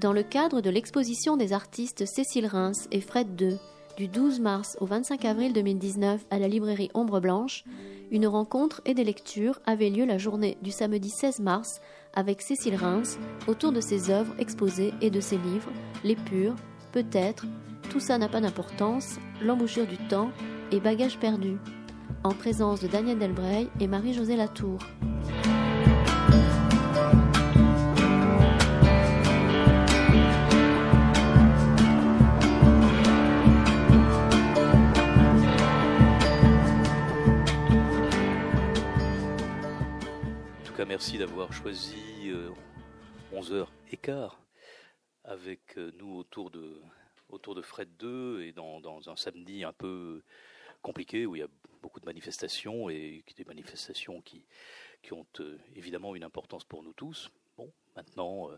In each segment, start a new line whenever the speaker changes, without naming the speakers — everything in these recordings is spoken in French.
Dans le cadre de l'exposition des artistes Cécile Reims et Fred II du 12 mars au 25 avril 2019 à la librairie Ombre Blanche, une rencontre et des lectures avaient lieu la journée du samedi 16 mars avec Cécile Reims autour de ses œuvres exposées et de ses livres Les Purs, Peut-être, Tout ça n'a pas d'importance, L'embouchure du temps et Bagages perdus, en présence de Daniel Delbray et Marie-Josée Latour.
Merci d'avoir choisi 11h15 euh, avec euh, nous autour de, autour de Fred 2 et dans, un samedi un peu compliqué où il y a beaucoup de manifestations et des manifestations qui, qui ont euh, évidemment une importance pour nous tous. Bon, maintenant,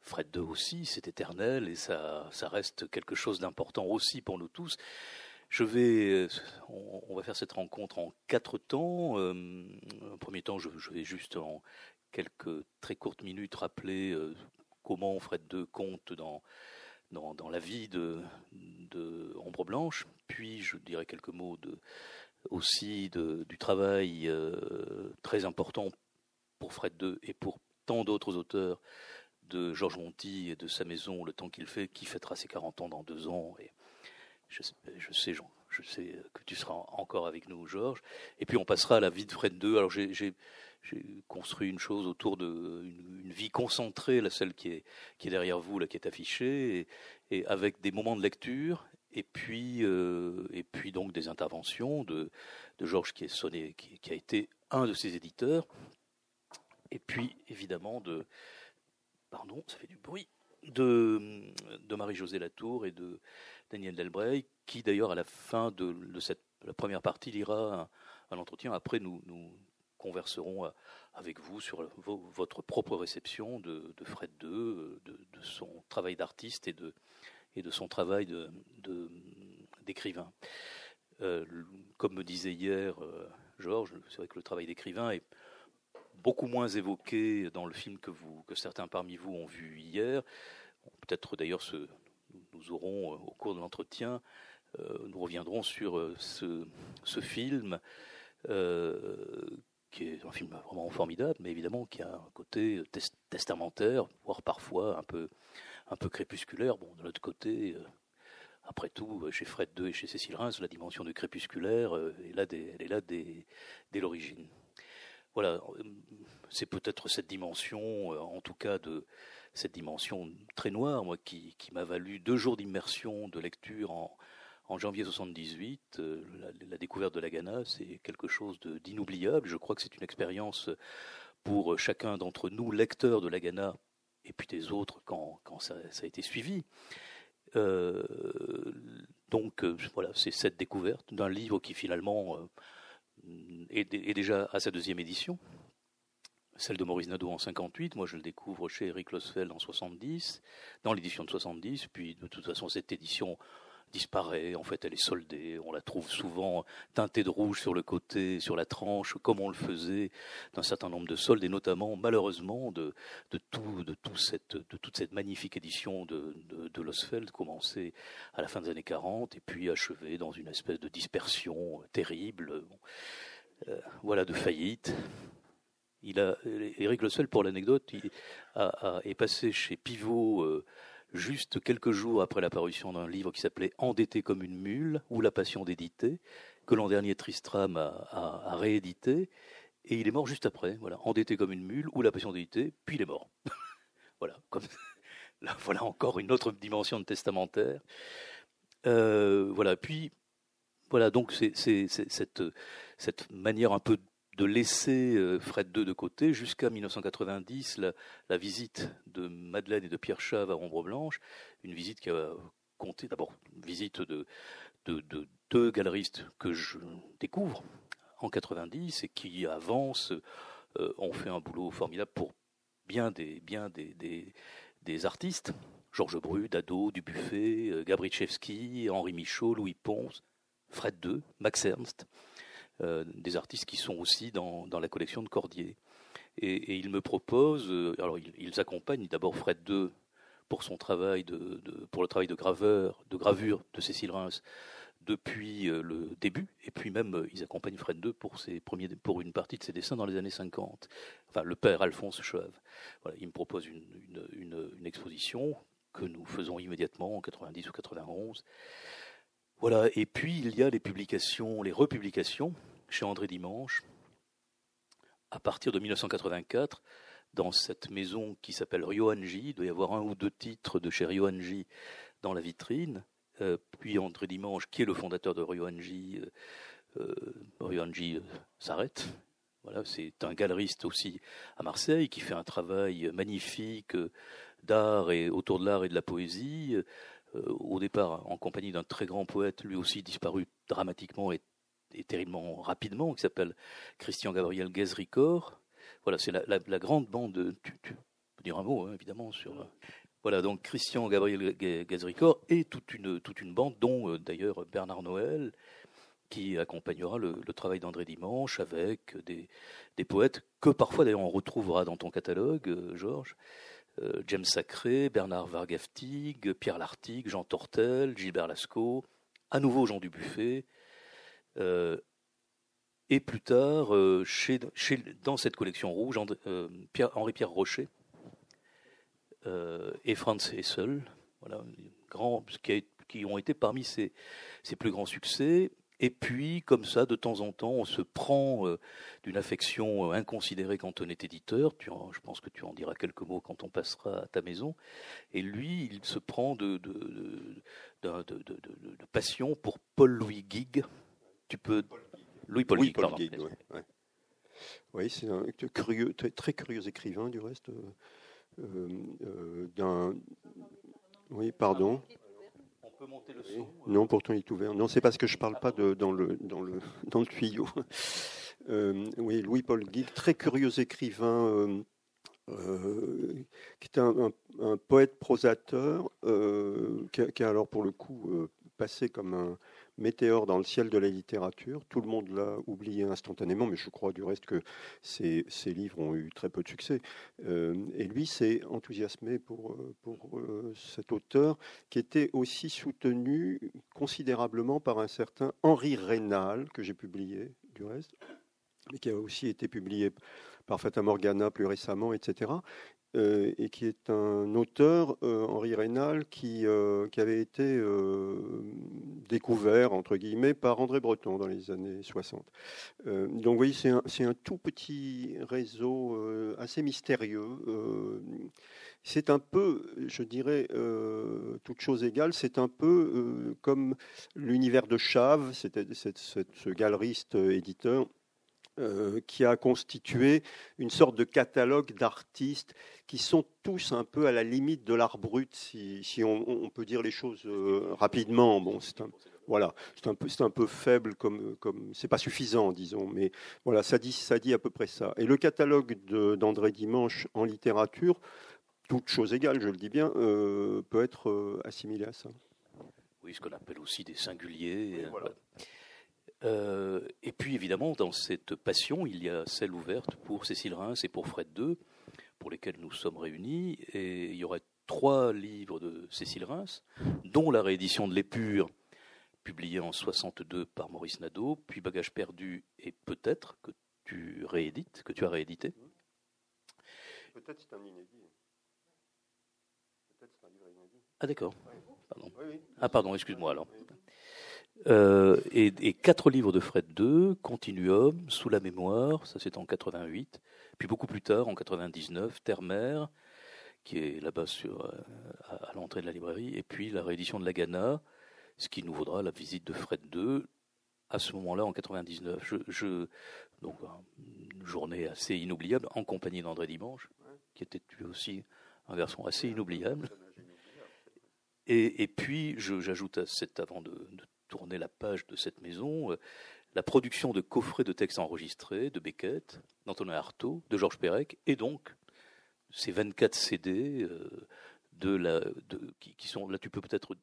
Fred 2 aussi, c'est éternel et ça, ça reste quelque chose d'important aussi pour nous tous. Je vais, on, va faire cette rencontre en quatre temps. Euh, en premier temps, je, vais juste en quelques très courtes minutes rappeler euh, comment Fred II compte dans, dans, la vie de, Ombre Blanche. Puis je dirai quelques mots aussi du travail euh, très important pour Fred II et pour tant d'autres auteurs de Georges Monti et de sa maison Le temps qu'il fait, qui fêtera ses 40 ans dans deux ans. Et je, sais, Jean, je sais que tu seras encore avec nous, Georges. Et puis on passera à la vie de Fred II. Alors j'ai construit une chose autour de une, vie concentrée, la celle qui est, derrière vous, là, qui est affichée, et, avec des moments de lecture, et puis, euh, et puis donc des interventions de, de Georges qui est sonné, qui, qui, a été un de ses éditeurs, et puis évidemment de, pardon, ça fait du bruit, de, Marie-Josée Latour et de Daniel Delbray, qui d'ailleurs à la fin de, cette la première partie lira un, entretien. Après, nous, nous converserons euh, avec vous sur votre propre réception de, Fred II, de, son travail d'artiste et de, et de son travail d'écrivain. Euh, comme me disait hier euh, Georges, c'est vrai que le travail d'écrivain est beaucoup moins évoqué dans le film que, certains parmi vous ont vu hier. Peut-être d'ailleurs nous aurons, euh, au cours de l'entretien, euh, nous reviendrons sur euh, ce, film qui est un film vraiment formidable, mais évidemment qui a un côté testamentaire, voire parfois un peu, crépusculaire. Bon, de l'autre côté, après tout, chez Fred II et chez Cécile Reims, la dimension du crépusculaire est là dès l'origine. Voilà, c'est peut-être cette dimension, en tout cas, de, cette dimension très noire, moi, qui, m'a valu deux jours d'immersion de lecture en, janvier 78. Euh, la, découverte de la Ghana, c'est quelque chose d'inoubliable. Je crois que c'est une expérience pour chacun d'entre nous, lecteurs de la Ghana, et puis des autres quand, ça, a été suivi. Euh, donc euh, voilà, c'est cette découverte d'un livre qui finalement est, déjà à sa deuxième édition, celle de Maurice Nadeau en 58, moi je le découvre chez Eric Losfeld en 70, dans l'édition de 70, puis de toute façon cette édition disparaît, en fait elle est soldée, on la trouve souvent teintée de rouge sur le côté, sur la tranche, comme on le faisait d'un certain nombre de soldes, et notamment malheureusement de, de, tout, de, tout cette, de toute cette magnifique édition de, de, Losfeld, commencée à la fin des années 40, et puis achevée dans une espèce de dispersion terrible, euh, voilà, de faillite. Il a, Eric Seul, pour l'anecdote, est passé chez Pivot euh, juste quelques jours après l'apparition d'un livre qui s'appelait Endetté comme une mule ou La passion d'éditer, que l'an dernier Tristram a, réédité, et il est mort juste après. Voilà, Endetté comme une mule ou La passion d'éditer, puis il est mort. voilà, comme, là, voilà encore une autre dimension de testamentaire. Euh, voilà, puis voilà, donc c'est cette, cette manière un peu de laisser euh, Fred II de côté jusqu'à 1990, la, visite de Madeleine et de Pierre Chave à Ombre Blanche, une visite qui a compté d'abord une visite de, deux galeristes que je découvre en 90 et qui avancent, euh, ont fait un boulot formidable pour bien des, bien des, des, artistes. Georges Bru, Dado, Dubuffet, euh, Gabrichevski, Henri Michaud, Louis Pons, Fred II, Max Ernst. Euh, des artistes qui sont aussi dans, la collection de Cordier. Et, ils me proposent, alors ils, accompagnent d'abord Fred II pour son travail de, pour le travail de graveur, de gravure de Cécile Reims depuis le début, et puis même ils accompagnent Fred II pour ses premiers, pour une partie de ses dessins dans les années 50. Enfin, le père Alphonse Chauve. Il me propose une, une exposition que nous faisons immédiatement en 90 ou 91. Voilà, et puis il y a les publications, les republications chez André Dimanche, à partir de 1984, dans cette maison qui s'appelle Ryoanji. Il doit y avoir un ou deux titres de chez Ryoanji dans la vitrine. Euh, puis André Dimanche, qui est le fondateur de Ryoanji, euh, euh, s'arrête. Voilà, c'est un galeriste aussi à Marseille qui fait un travail magnifique d'art et autour de l'art et de la poésie. Euh, au départ, en compagnie d'un très grand poète, lui aussi disparu dramatiquement et, terriblement rapidement, qui s'appelle Christian Gabriel Gezricor. Voilà, c'est la, grande bande. Tu, peux dire un mot, hein, évidemment, sur. Euh, voilà, donc Christian Gabriel Gezricor et toute une, toute une bande, dont euh, d'ailleurs Bernard Noël, qui accompagnera le, travail d'André Dimanche avec des, des, poètes que parfois d'ailleurs on retrouvera dans ton catalogue, Georges. Euh, James Sacré, Bernard Vargaftig, Pierre Lartigue, Jean Tortel, Gilbert Lascaux, à nouveau Jean Dubuffet, euh, et plus tard, euh, dans cette collection rouge, Henri-Pierre Rocher et Franz Hessel, voilà, grands, qui, qui, ont été parmi ses plus grands succès. Et puis, comme ça, de temps en temps, on se prend euh, d'une affection euh, inconsidérée quand on est éditeur. Tu je pense que tu en diras quelques mots quand on passera à ta maison. Et lui, il se prend de, de, passion pour Paul-Louis Guigues. Tu peux.
Louis-Paul oui, Guigues, oui, c'est un curieux, très, curieux écrivain, du reste. Euh, d'un. Oui, pardon monter le son Non, pourtant il est ouvert. Non, c'est parce que je parle pas de, dans, le, dans, le, dans le tuyau. Euh, oui, Louis-Paul Guigues, très curieux écrivain, euh, euh, qui est un, poète prosateur, qui qui, a, alors pour le coup passé comme un, météore dans le ciel de la littérature. Tout le monde l'a oublié instantanément, mais je crois du reste que ces, livres ont eu très peu de succès. Euh, et lui s'est enthousiasmé pour, pour euh, cet auteur qui était aussi soutenu considérablement par un certain Henri Rénal, que j'ai publié du reste, mais qui a aussi été publié par Fata Morgana plus récemment, etc. Euh, et qui est un auteur, euh, Henri Rénal, qui, euh, qui avait été découvert, entre guillemets, par André Breton dans les années 60. donc vous voyez, c'est un, un, tout petit réseau assez mystérieux. c'est un peu, je dirais, toute chose égale, c'est un peu comme l'univers de Chave, c'était ce galeriste éditeur euh, qui a constitué une sorte de catalogue d'artistes qui sont tous un peu à la limite de l'art brut, si, si on, peut dire les choses euh, rapidement. Bon, c'est un, voilà, c'est un peu, c'est un peu faible comme, comme, c'est pas suffisant, disons, mais voilà, ça dit, ça dit à peu près ça. Et le catalogue d'André Dimanche en littérature, toute chose égale, je le dis bien, euh, peut être assimilé à ça.
Oui, ce qu'on appelle aussi des singuliers. voilà. Euh, et puis évidemment, dans cette passion, il y a celle ouverte pour Cécile Reims et pour Fred II, pour lesquels nous sommes réunis. Et il y aurait trois livres de Cécile Reims, dont la réédition de l'Épure, publiée en 62 par Maurice Nadeau, puis Bagage perdu et peut-être que tu réédites, que tu as réédité.
Peut-être c'est un inédit.
Peut-être c'est un livre inédit. Ah d'accord. Pardon. Ah pardon, excuse-moi alors. Euh, et, quatre livres de Fred II, Continuum, Sous la mémoire, ça c'est en 88, puis beaucoup plus tard, en 99, Terre-Mère, qui est là-bas euh, à, l'entrée de la librairie, et puis la réédition de La Gana, ce qui nous vaudra la visite de Fred II à ce moment-là, en 99. Je, je, donc, une journée assez inoubliable, en compagnie d'André Dimanche, qui était lui aussi un garçon assez inoubliable. Et, et puis, j'ajoute à cet avant de, de tourner la page de cette maison, euh, la production de coffrets de textes enregistrés de Beckett, d'Antonin Artaud, de Georges Perec, et donc ces 24 CD euh, de la, de, qui, sont là, tu peux peut-être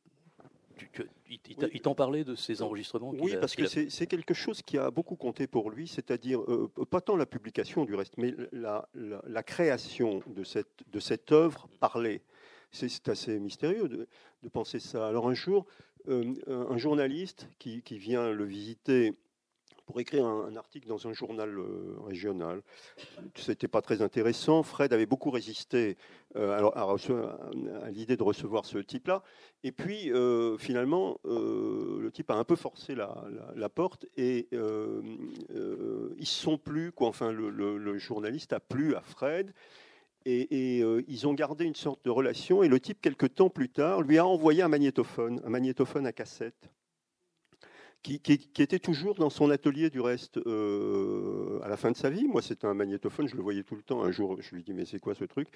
il t'en parlait de ces enregistrements
Oui, parce que c'est quelque chose qui a beaucoup compté pour lui, c'est-à-dire euh, pas tant la publication du reste, mais la, la, création de cette, de cette œuvre parlée. C'est assez mystérieux de, de, penser ça. Alors un jour, un journaliste qui, vient le visiter pour écrire un, article dans un journal euh, régional. Ce n'était pas très intéressant. Fred avait beaucoup résisté euh, à, l'idée de recevoir ce type-là. Et puis, euh, finalement, le type a un peu forcé la, porte et ils ne sont plus. Enfin, le, journaliste a plu à Fred. Et, ils ont gardé une sorte de relation. Et le type, quelques temps plus tard, lui a envoyé un magnétophone, un magnétophone à cassette qui, était toujours dans son atelier du reste euh, à la fin de sa vie. Moi, c'était un magnétophone, je le voyais tout le temps. Un jour, je lui dis mais c'est quoi ce truc?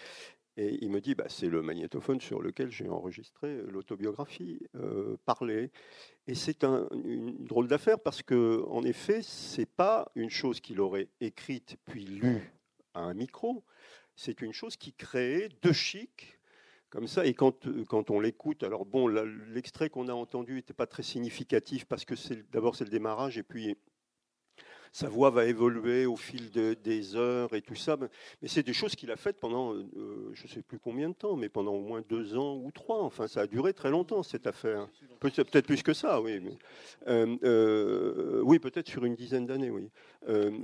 Et il me dit bah, c'est le magnétophone sur lequel j'ai enregistré l'autobiographie euh, parlée. Et c'est une drôle d'affaire parce que en effet, c'est pas une chose qu'il aurait écrite puis lue à un micro. C'est une chose qui créait de chic comme ça. Et quand, euh, quand on l'écoute, alors bon, l'extrait qu'on a entendu n'était pas très significatif parce que d'abord c'est le démarrage et puis sa voix va évoluer au fil des heures et tout ça. Mais c'est des choses qu'il a faites pendant, euh, je ne sais plus combien de temps, mais pendant au moins deux ans ou trois. Enfin, ça a duré très longtemps cette affaire. Peut-être plus que ça, oui. Euh, euh, oui, peut-être sur une dizaine d'années, oui.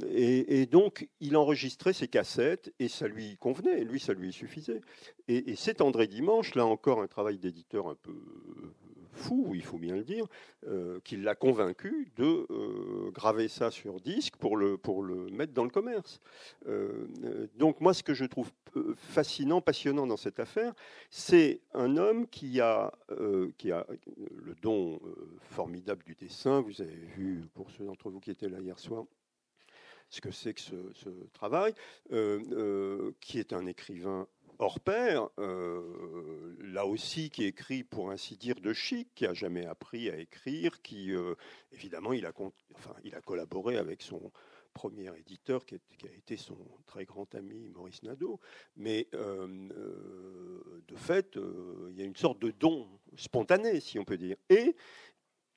et, donc, il enregistrait ses cassettes et ça lui convenait. Lui, ça lui suffisait. Et, et c'est André Dimanche, là encore, un travail d'éditeur un peu fou, il faut bien le dire, euh, qui l'a convaincu de euh, graver ça sur disque pour le, mettre dans le commerce. Euh, donc moi, ce que je trouve fascinant, passionnant dans cette affaire, c'est un homme qui a, le don formidable du dessin. Vous avez vu, pour ceux d'entre vous qui étaient là hier soir, ce que c'est que ce travail, qui est un écrivain hors pair, euh, là aussi qui écrit pour ainsi dire de chic, qui a jamais appris à écrire, qui euh, évidemment il a, collaboré avec son premier éditeur qui, a été son très grand ami Maurice Nadeau, mais euh, de fait il y a une sorte de don spontané si on peut dire,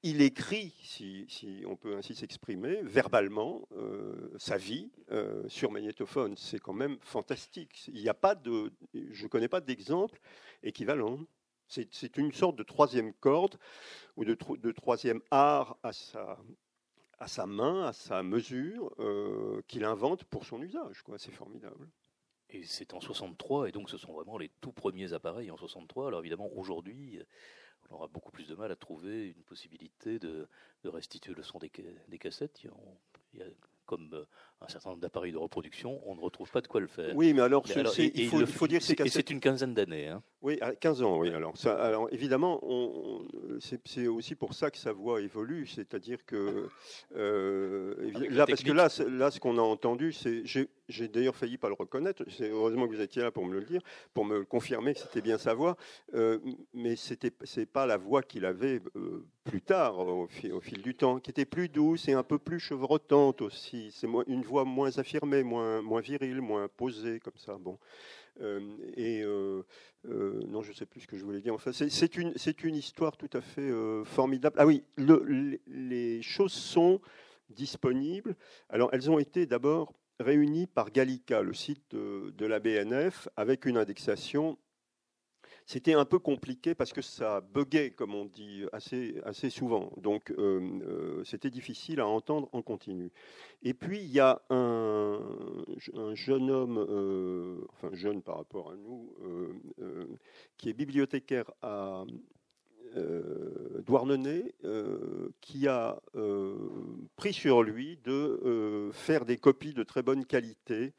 il écrit, si, on peut ainsi s'exprimer, verbalement euh, sa vie euh, sur magnétophone. C'est quand même fantastique. Il n'y a pas de, je ne connais pas d'exemple équivalent. C'est une sorte de troisième corde ou de, troisième art à sa, à sa main, à sa mesure, euh, qu'il invente pour son usage. C'est formidable.
Et c'est en 63, et donc ce sont vraiment les tout premiers appareils en 63. Alors évidemment, aujourd'hui, on aura beaucoup plus de mal à trouver une possibilité de, restituer le son des, des cassettes. Il y a, comme euh, un certain nombre d'appareils de reproduction, on ne retrouve pas de quoi le faire.
Oui, mais alors, il, faut, dire
que c'est une quinzaine d'années. Hein.
Oui, 15 ans, oui. Alors, ça, alors évidemment, c'est aussi pour ça que sa voix évolue, c'est-à-dire que euh, ah, là, parce que là, là, ce qu'on a entendu, c'est j'ai d'ailleurs failli pas le reconnaître. Heureusement que vous étiez là pour me le dire, pour me confirmer que c'était bien sa voix. Euh, mais c'était c'est pas la voix qu'il avait euh, plus tard, au fil, du temps, qui était plus douce et un peu plus chevrotante aussi. C'est une voix moins affirmée, moins moins virile, moins posée comme ça. Bon. Euh, et non, je sais plus ce que je voulais dire. Enfin, c'est une c'est une histoire tout à fait formidable. Ah oui, le, les choses sont disponibles. Alors, elles ont été d'abord réunis par Gallica, le site de, la BNF, avec une indexation. C'était un peu compliqué parce que ça buguait, comme on dit, assez, assez souvent. Donc, euh, euh, c'était difficile à entendre en continu. Et puis, il y a un, jeune homme, euh, enfin jeune par rapport à nous, qui est bibliothécaire à, euh, Douarnenez euh, qui a euh, pris sur lui de faire des copies de très bonne qualité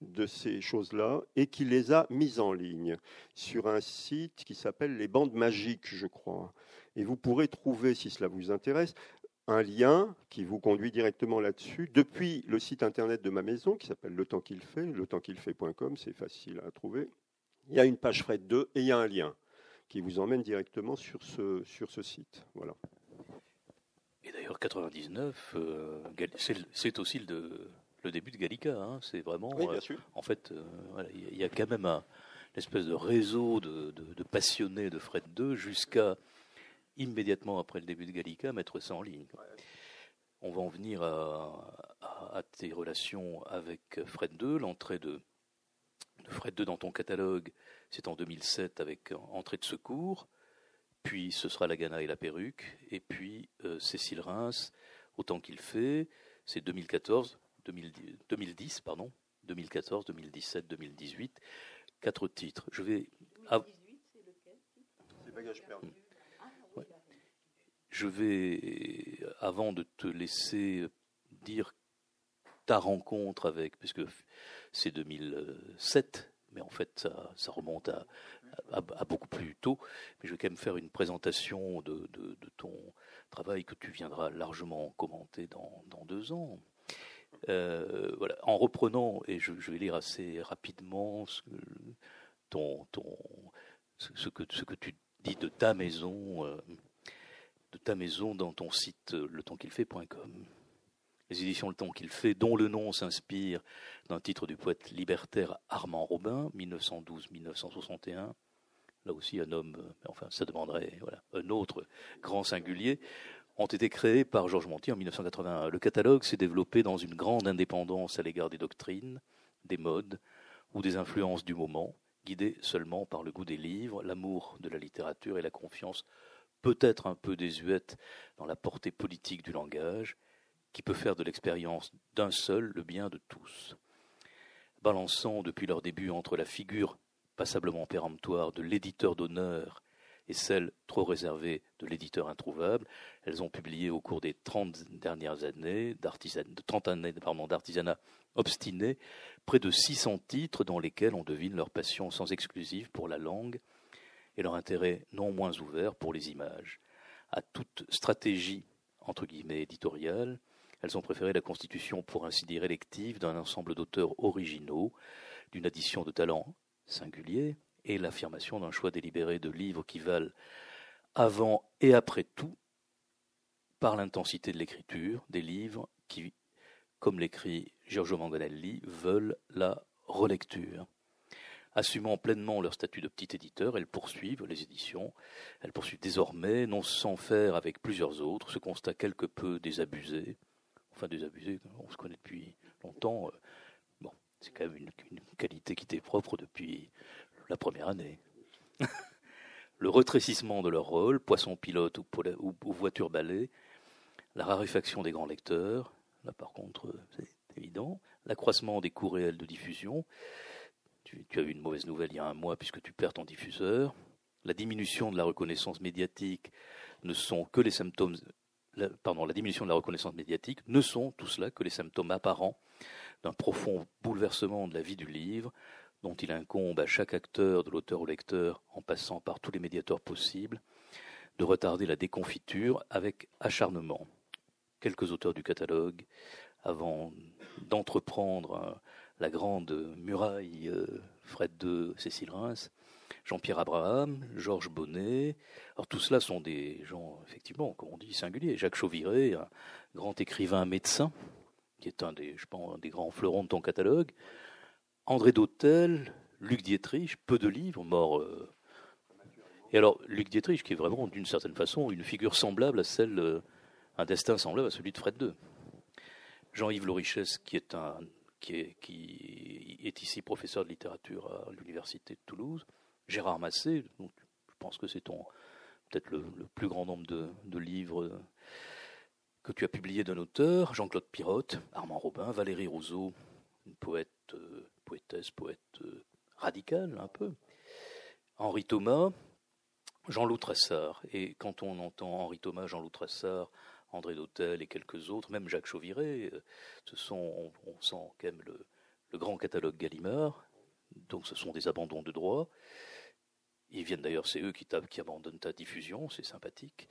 de ces choses-là et qui les a mises en ligne sur un site qui s'appelle les bandes magiques, je crois. Et vous pourrez trouver, si cela vous intéresse, un lien qui vous conduit directement là-dessus depuis le site internet de ma maison qui s'appelle Le Temps qu'il fait, le qu'il fait.com, c'est facile à trouver. Il y a une page Fred 2 et il y a un lien qui vous emmène directement sur ce, sur ce site. Voilà.
Et d'ailleurs, 99, euh, c'est aussi le, le, début de Gallica. Hein. C'est vraiment.
Oui, bien sûr.
en fait, euh, il y a quand même un, une espèce de réseau de, de, passionnés de Fred 2 jusqu'à immédiatement après le début de Gallica, mettre ça en ligne. On va en venir à, tes relations avec Fred II, l'entrée de, Fred II dans ton catalogue, c'est en 2007 avec Entrée de secours, puis ce sera La Gana et la perruque, et puis euh, Cécile Reims, Autant qu'il fait, c'est 2014, 2010, pardon, 2014, 2017, 2018, quatre titres. Je vais. Je vais, avant de te laisser dire ta rencontre avec, puisque c'est 2007, mais en fait ça, remonte à, beaucoup plus tôt, mais je vais quand même faire une présentation de, ton travail que tu viendras largement commenter dans, deux ans. Euh, voilà, en reprenant, et je, vais lire assez rapidement ce, que, tu dis de ta maison, euh, de ta maison dans ton site letemps-qu'il-fait.com. Les éditions Le Temps qu'il fait, dont le nom s'inspire d'un titre du poète libertaire Armand Robin, 1912-1961. Là aussi, un homme, enfin, ça demanderait voilà, un autre grand singulier ont été créés par Georges Monti en 1981. Le catalogue s'est développé dans une grande indépendance à l'égard des doctrines, des modes ou des influences du moment, guidé seulement par le goût des livres, l'amour de la littérature et la confiance peut-être un peu désuète dans la portée politique du langage, qui peut faire de l'expérience d'un seul le bien de tous. Balançant depuis leur début entre la figure passablement péremptoire de l'éditeur d'honneur et celle trop réservée de l'éditeur introuvable. Elles ont publié au cours des 30 dernières années, de 30 années d'artisanat obstiné, près de 600 titres dans lesquels on devine leur passion sans exclusive pour la langue et leur intérêt non moins ouvert pour les images. À toute stratégie, entre guillemets, éditoriale, elles ont préféré la constitution, pour ainsi dire, élective d'un ensemble d'auteurs originaux, d'une addition de talents singuliers, et l'affirmation d'un choix délibéré de livres qui valent avant et après tout par l'intensité de l'écriture, des livres qui, comme l'écrit Giorgio Manganelli, veulent la relecture. Assumant pleinement leur statut de petit éditeur, elles poursuivent les éditions. Elles poursuivent désormais, non sans faire avec plusieurs autres, ce constat quelque peu désabusé. Enfin, désabusé, on se connaît depuis longtemps. Euh, bon, c'est quand même une, une qualité qui était propre depuis la première année. le rétrécissement de leur rôle, poisson pilote ou, voiture balai, la raréfaction des grands lecteurs, là par contre c'est évident, l'accroissement des coûts réels de diffusion, tu, as eu une mauvaise nouvelle il y a un mois puisque tu perds ton diffuseur, la diminution de la reconnaissance médiatique ne sont que les symptômes, la diminution de la reconnaissance médiatique ne sont tout cela que les symptômes apparents d'un profond bouleversement de la vie du livre, dont il incombe à chaque acteur, de l'auteur au lecteur, en passant par tous les médiateurs possibles, de retarder la déconfiture avec acharnement. Quelques auteurs du catalogue, avant d'entreprendre euh, la grande muraille euh, Fred II, Cécile Reims, Jean-Pierre Abraham, Georges Bonnet. Alors tout cela sont des gens, effectivement, comme on dit, singuliers. Jacques Chauviré, un grand écrivain médecin, qui est un des, je pense, un des grands fleurons de ton catalogue. André Dautel, Luc Dietrich, peu de livres, mort. Euh. Et alors, Luc Dietrich, qui est vraiment, d'une certaine façon, une figure semblable à celle, euh, un destin semblable à celui de Fred II. Jean-Yves Lorichès, qui est, ici professeur de littérature à l'Université de Toulouse. Gérard Massé, je pense que c'est peut-être le, plus grand nombre de, livres que tu as publiés d'un auteur. Jean-Claude Pirotte, Armand Robin, Valérie Rousseau, une poète euh, poétesse, poète euh, radical un peu. Henri Thomas, Jean-Loup Tressard. Et quand on entend Henri Thomas, Jean-Loup Tressard, André Dautel et quelques autres, même Jacques Chauviré, euh, ce sont, on, sent quand même le, grand catalogue Gallimard. Donc ce sont des abandons de droit. Ils viennent d'ailleurs, c'est eux qui, abandonnent ta diffusion, c'est sympathique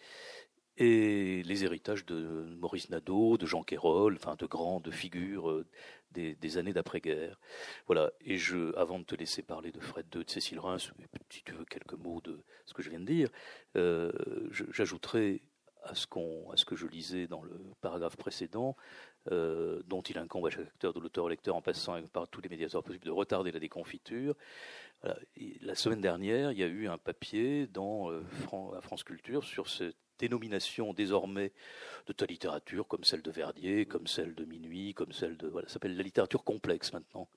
et les héritages de Maurice Nadeau, de Jean Quérol, enfin de grandes figures euh, des, années d'après-guerre. Voilà. Et avant de te laisser parler de Fred II, de Cécile Reims, si tu veux quelques mots de ce que je viens de dire, euh, j'ajouterai à à ce que je lisais dans le paragraphe précédent, euh, dont il incombe à chaque acteur de l'auteur-lecteur en passant par tous les médiateurs possibles de retarder la déconfiture. La semaine dernière, il y a eu un papier dans euh, France Culture sur cette dénomination désormais de ta littérature, comme celle de Verdier, comme celle de Minuit, comme celle de voilà, ça s'appelle la littérature complexe maintenant.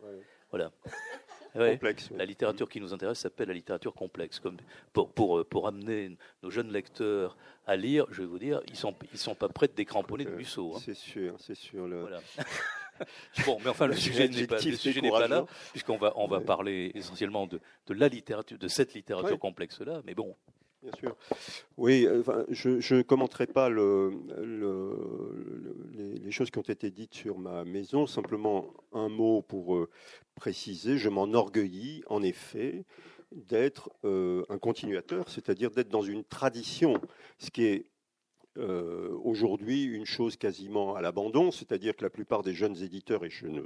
Voilà. La littérature qui nous intéresse s'appelle la littérature complexe. Comme pour, pour, pour, amener nos jeunes lecteurs à lire, je vais vous dire, ils ne sont, ils sont pas prêts de décramponner de Musso.
Hein. C'est sûr, c'est sûr. Le... Voilà.
bon, mais enfin, le sujet n'est pas, pas, là, puisqu'on va, on va parler essentiellement de, de, la littérature, de cette littérature complexe-là. Mais bon,
Bien sûr. Oui, je ne commenterai pas le, les, choses qui ont été dites sur ma maison. Simplement un mot pour euh, préciser. Je m'enorgueillis, en effet, d'être euh, un continuateur, c'est-à-dire d'être dans une tradition, ce qui est euh, aujourd'hui une chose quasiment à l'abandon, c'est-à-dire que la plupart des jeunes éditeurs, et je ne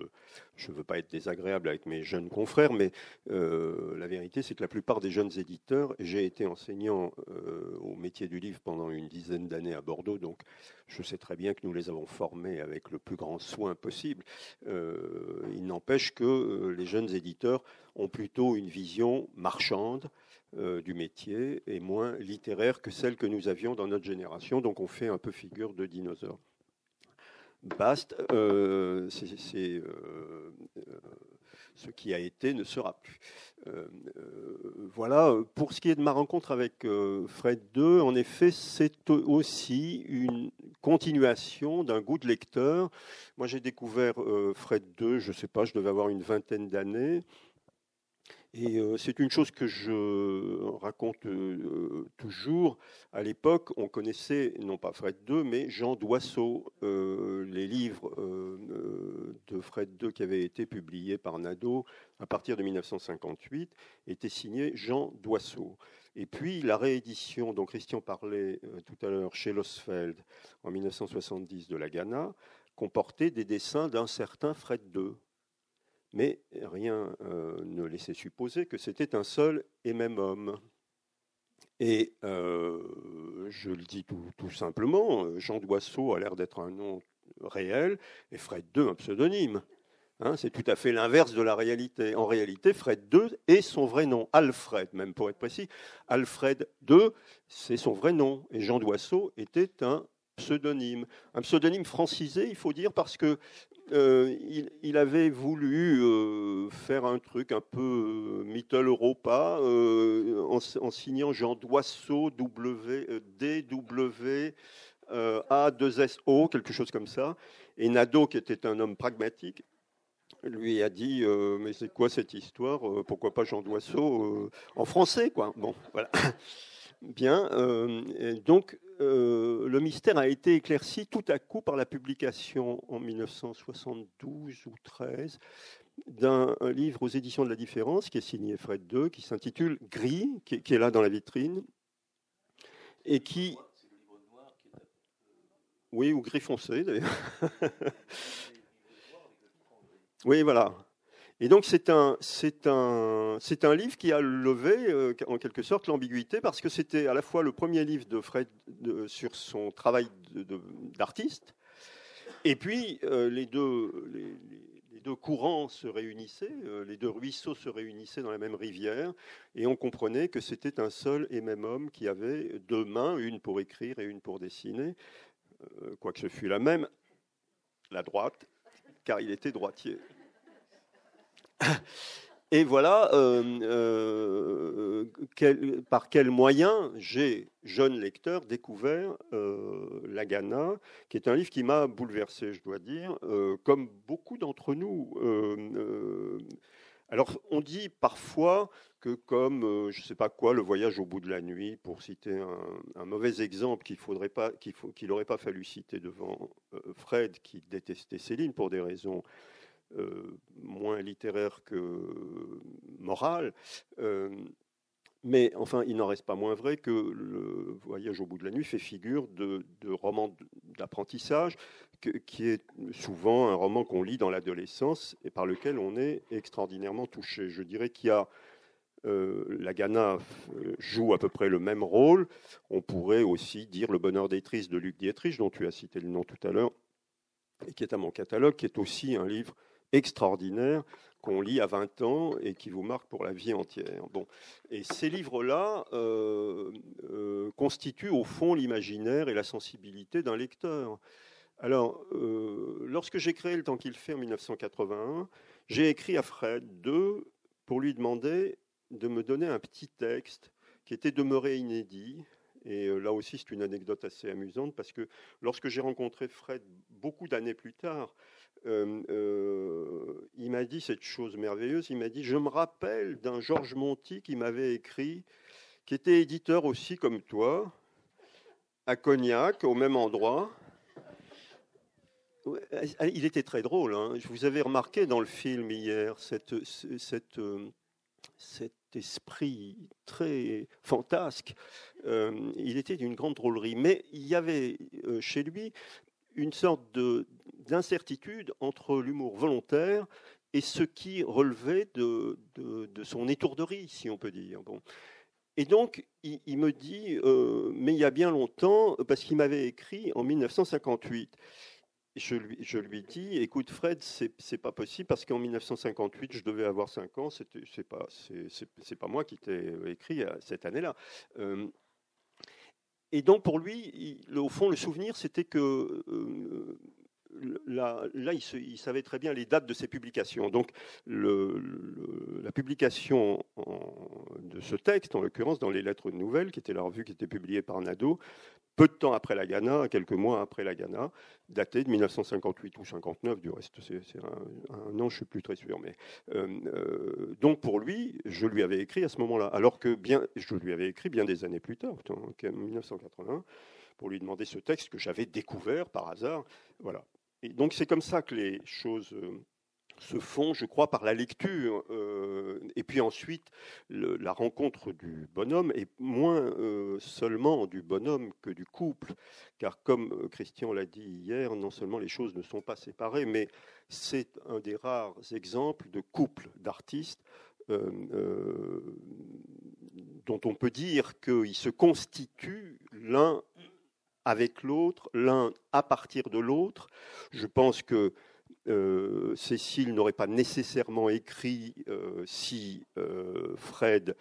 je veux pas être désagréable avec mes jeunes confrères, mais euh, la vérité c'est que la plupart des jeunes éditeurs, j'ai été enseignant euh, au métier du livre pendant une dizaine d'années à Bordeaux, donc je sais très bien que nous les avons formés avec le plus grand soin possible. il n'empêche que les jeunes éditeurs ont plutôt une vision marchande, euh, du métier est moins littéraire que celle que nous avions dans notre génération, donc on fait un peu figure de dinosaure. Bast, euh, c'est euh, ce qui a été ne sera plus. voilà, pour ce qui est de ma rencontre avec Fred II, en effet, c'est aussi une continuation d'un goût de lecteur. Moi, j'ai découvert Fred II, je ne sais pas, je devais avoir une vingtaine d'années. Et euh, c'est une chose que je raconte euh, toujours. À l'époque, on connaissait non pas Fred II, mais Jean Doisseau. Euh, les livres de Fred II qui avaient été publiés par Nadeau à partir de 1958 étaient signés Jean Doisseau. Et puis la réédition dont Christian parlait tout à l'heure chez Losfeld en 1970 de la Ghana comportait des dessins d'un certain Fred II mais rien euh, ne laissait supposer que c'était un seul et même homme. Et euh, je le dis tout, simplement, Jean Doisseau a l'air d'être un nom réel et Fred II un pseudonyme. Hein, c'est tout à fait l'inverse de la réalité. En réalité, Fred II est son vrai nom, Alfred, même pour être précis. Alfred II, c'est son vrai nom. Et Jean Doisseau était un pseudonyme. Un pseudonyme francisé, il faut dire, parce que euh, il, avait voulu euh, faire un truc un peu euh, Mittel Europa en, signant Jean Doisseau, W, DW, A2SO, quelque chose comme ça. Et Nadeau, qui était un homme pragmatique, lui a dit Mais c'est quoi cette histoire Pourquoi pas Jean Doisseau en français quoi? Bon, voilà. Bien. donc, euh, le mystère a été éclairci tout à coup par la publication en 1972 ou 13 d'un livre aux éditions de la différence qui est signé Fred II, qui s'intitule Gris, qui, est là dans la vitrine, et qui... Oui, ou gris foncé d'ailleurs. oui, voilà. Et donc c'est un, livre qui a levé euh, en quelque sorte l'ambiguïté parce que c'était à la fois le premier livre de Fred sur son travail d'artiste, et puis euh, les, deux, les, deux courants se réunissaient, euh, les deux ruisseaux se réunissaient dans la même rivière, et on comprenait que c'était un seul et même homme qui avait deux mains, une pour écrire et une pour dessiner, quoique ce fût la même, la droite, car il était droitier. Et voilà euh, euh, par quels moyens j'ai, jeune lecteur, découvert euh, La Ghana, qui est un livre qui m'a bouleversé, je dois dire, comme beaucoup d'entre nous. alors, on dit parfois que comme, je ne sais pas quoi, le voyage au bout de la nuit, pour citer un, mauvais exemple qu'il n'aurait pas fallu citer devant Fred, qui détestait Céline pour des raisons euh, moins littéraire que moral. Euh, mais enfin, il n'en reste pas moins vrai que le Voyage au bout de la nuit fait figure de, roman d'apprentissage, qui est souvent un roman qu'on lit dans l'adolescence et par lequel on est extraordinairement touché. Je dirais qu'il y a la Ghana joue à peu près le même rôle. On pourrait aussi dire Le bonheur des tristes de Luc Dietrich, dont tu as cité le nom tout à l'heure, et qui est à mon catalogue, qui est aussi un livre extraordinaire qu'on lit à 20 ans et qui vous marque pour la vie entière. Bon. Et ces livres-là euh, euh, constituent au fond l'imaginaire et la sensibilité d'un lecteur. Alors, euh, lorsque j'ai créé Le temps qu'il fait en 1981, j'ai écrit à Fred II pour lui demander de me donner un petit texte qui était demeuré inédit. Et là aussi, c'est une anecdote assez amusante parce que lorsque j'ai rencontré Fred beaucoup d'années plus tard, euh, euh, il m'a dit cette chose merveilleuse. Il m'a dit Je me rappelle d'un Georges Monti qui m'avait écrit, qui était éditeur aussi comme toi, à Cognac, au même endroit. Il était très drôle. Hein. Vous avais remarqué dans le film hier euh, cet esprit très fantasque. il était d'une grande drôlerie. Mais il y avait chez lui une sorte d'incertitude entre l'humour volontaire et ce qui relevait de, de, son étourderie, si on peut dire. Bon. Et donc, il, me dit, euh, mais il y a bien longtemps, parce qu'il m'avait écrit en 1958. Je lui, je lui dis, écoute Fred, c'est pas possible parce qu'en 1958, je devais avoir 5 ans, c'est pas, c'est pas moi qui t'ai écrit cette année-là. Euh, et donc pour lui, au fond, le souvenir, c'était que euh, là, il, savait très bien les dates de ses publications. Donc la publication de ce texte, en l'occurrence dans les Lettres Nouvelles, qui était la revue qui était publiée par Nadeau, peu de temps après la Ghana, quelques mois après la Ghana, daté de 1958 ou 59, du reste, c'est un, an, je suis plus très sûr. Mais, euh, euh, donc pour lui, je lui avais écrit à ce moment-là, alors que bien, je lui avais écrit bien des années plus tard, en 1981, pour lui demander ce texte que j'avais découvert par hasard. Voilà. Et donc c'est comme ça que les choses euh, se font, je crois, par la lecture. Euh, et puis ensuite, la rencontre du bonhomme est moins euh, seulement du bonhomme que du couple. Car comme Christian l'a dit hier, non seulement les choses ne sont pas séparées, mais c'est un des rares exemples de couple d'artistes dont on peut dire qu'ils se constituent l'un avec l'autre, l'un à partir de l'autre. Je pense que euh, Cécile n'aurait pas nécessairement écrit euh, si euh, Fred,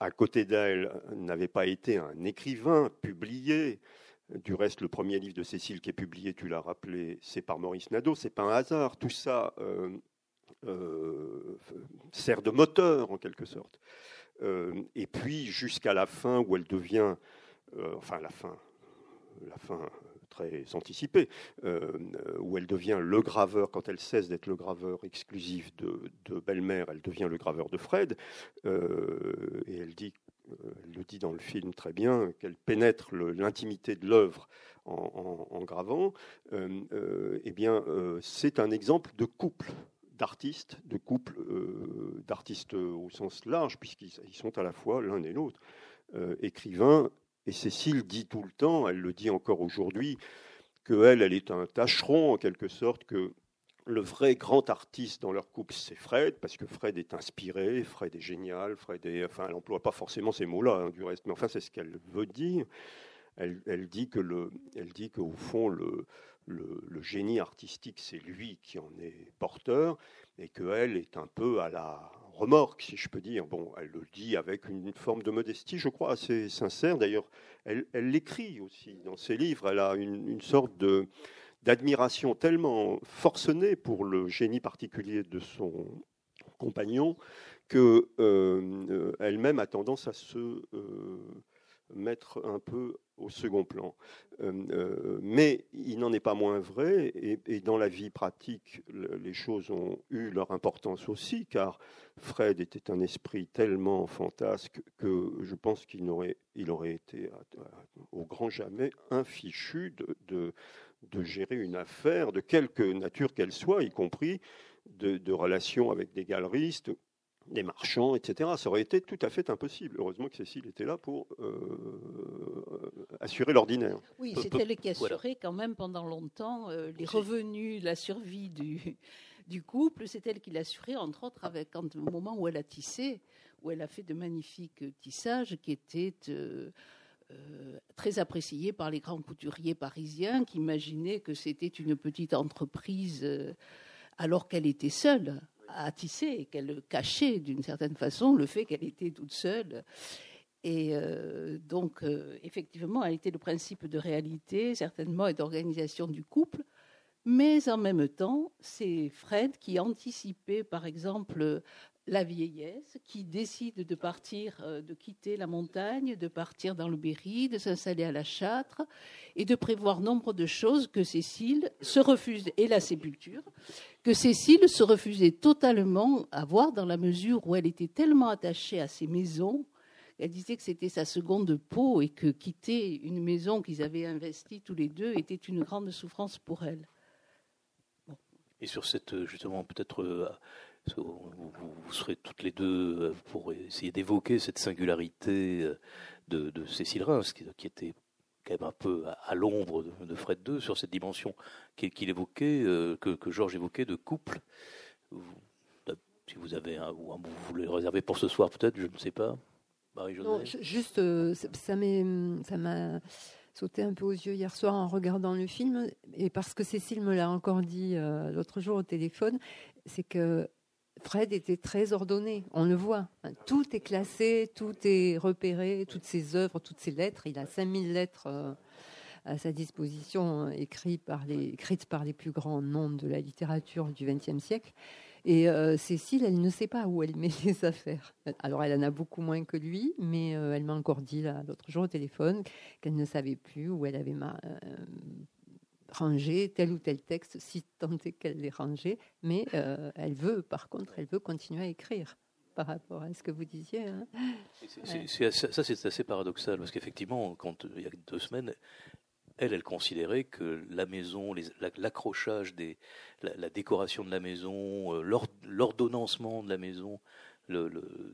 à côté d'elle, n'avait pas été un écrivain publié. Du reste, le premier livre de Cécile qui est publié, tu l'as rappelé, c'est par Maurice Nadeau. C'est pas un hasard. Tout ça sert de moteur en quelque sorte. et puis jusqu'à la fin où elle devient, enfin la fin, la fin très anticipée, euh, où elle devient le graveur, quand elle cesse d'être le graveur exclusif de, Belle-Mère, elle devient le graveur de Fred, euh, et elle dit euh, elle le dit dans le film très bien, qu'elle pénètre l'intimité de l'œuvre en, gravant, eh bien, c'est un exemple de couple d'artistes, de couple d'artistes au sens large, puisqu'ils sont à la fois l'un et l'autre, écrivains et Cécile dit tout le temps, elle le dit encore aujourd'hui, qu'elle, elle est un tâcheron en quelque sorte, que le vrai grand artiste dans leur couple, c'est Fred, parce que Fred est inspiré, Fred est génial, Fred est, enfin, elle n'emploie pas forcément ces mots-là, hein, du reste, mais enfin, c'est ce qu'elle veut dire. Elle, dit que le, qu'au fond, le, génie artistique, c'est lui qui en est porteur, et qu'elle est un peu à la remorque, si je peux dire. Bon, elle le dit avec une forme de modestie, je crois, assez sincère. D'ailleurs, elle l'écrit aussi dans ses livres. Elle a une, sorte d'admiration tellement forcenée pour le génie particulier de son compagnon que euh, elle-même a tendance à se euh, mettre un peu au second plan. Euh, euh, mais il n'en est pas moins vrai, et, dans la vie pratique, les choses ont eu leur importance aussi, car Fred était un esprit tellement fantasque que je pense qu'il aurait, été au grand jamais infichu de, de, de, gérer une affaire de quelque nature qu'elle soit, y compris de, de relations avec des galeristes des marchands, etc. Ça aurait été tout à fait impossible. Heureusement que Cécile était là pour euh, assurer l'ordinaire.
Oui, c'est elle qui assurait quand même pendant longtemps euh, les revenus, la survie du, du couple. C'est elle qui l'assurait, entre autres, avec, quand, au moment où elle a tissé, où elle a fait de magnifiques tissages qui étaient euh, euh, très appréciés par les grands couturiers parisiens qui imaginaient que c'était une petite entreprise euh, alors qu'elle était seule à tisser et qu'elle cachait d'une certaine façon le fait qu'elle était toute seule. Et donc, effectivement, elle était le principe de réalité, certainement, et d'organisation du couple. Mais en même temps, c'est Fred qui anticipait, par exemple, la vieillesse, qui décide de partir, euh, de quitter la montagne, de partir dans le Berry, de s'installer à la Châtre, et de prévoir nombre de choses que Cécile se refuse, et la sépulture, que Cécile se refusait totalement à voir dans la mesure où elle était tellement attachée à ses maisons, elle disait que c'était sa seconde peau et que quitter une maison qu'ils avaient investie tous les deux était une grande souffrance pour elle.
Et sur cette, justement, peut-être, euh, vous, serez toutes les deux euh, pour essayer d'évoquer cette singularité de, Cécile Reims, qui, était quand même un peu à, l'ombre de, Fred II, sur cette dimension qu'il évoquait, que, Georges évoquait de couple. si vous avez un, ou vous le réserver pour ce soir, peut-être, je ne sais pas.
Non, juste, ça m'a sauté un peu aux yeux hier soir en regardant le film, et parce que Cécile me l'a encore dit euh, l'autre jour au téléphone, c'est que Fred était très ordonné, on le voit. Tout est classé, tout est repéré, toutes ses œuvres, toutes ses lettres. Il a 5000 lettres euh, à sa disposition, euh, écrites par, les, les plus grands noms de la littérature du XXe siècle. Et euh, Cécile, elle ne sait pas où elle met ses affaires. Alors, elle en a beaucoup moins que lui, mais euh, elle m'a encore dit l'autre jour au téléphone qu'elle ne savait plus où elle avait rangé tel ou tel texte, si tant est qu'elle l'ait rangé. Mais elle veut, par contre, elle veut continuer à écrire par rapport à ce que vous disiez. Hein.
ça, c'est assez paradoxal, parce qu'effectivement, quand il y a deux semaines, elle, elle considérait que la maison, l'accrochage des, la, décoration de la maison, euh, l'ordonnancement de la maison,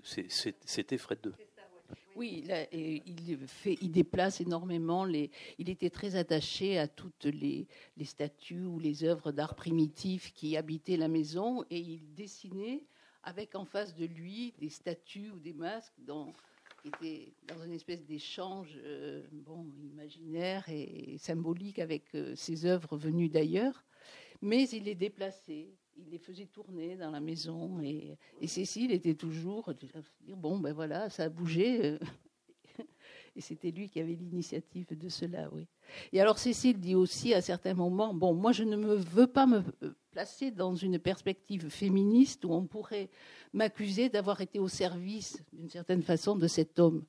c'était Fred II.
Oui, il, déplace énormément. Il était très attaché à toutes les, statues ou les œuvres d'art primitif qui habitaient la maison et il dessinait avec en face de lui des statues ou des masques dans, dans une espèce d'échange euh, imaginaire et symbolique avec euh, ses œuvres venues d'ailleurs, mais il les déplaçait, il les faisait tourner dans la maison et, Cécile était toujours dire bon ben voilà ça a bougé euh, et c'était lui qui avait l'initiative de cela oui. Et alors Cécile dit aussi à certains moments bon moi je ne me veux pas me placé dans une perspective féministe où on pourrait m'accuser d'avoir été au service, d'une certaine façon, de cet homme,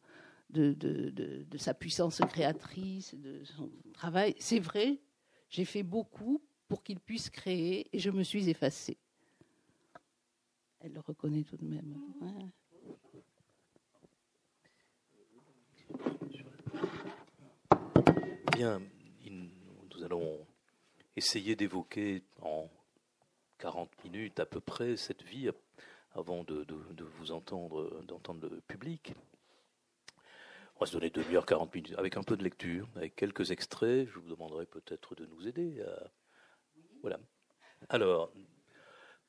de, de, sa puissance créatrice, de son travail. C'est vrai, j'ai fait beaucoup pour qu'il puisse créer et je me suis effacée. Elle le reconnaît tout de même.
Bien, nous allons essayer d'évoquer en 40 minutes à peu près cette vie avant de, vous entendre, d'entendre le public. On va se donner 2 heures 40 minutes avec un peu de lecture, avec quelques extraits. Je vous demanderai peut-être de nous aider. Voilà. Alors,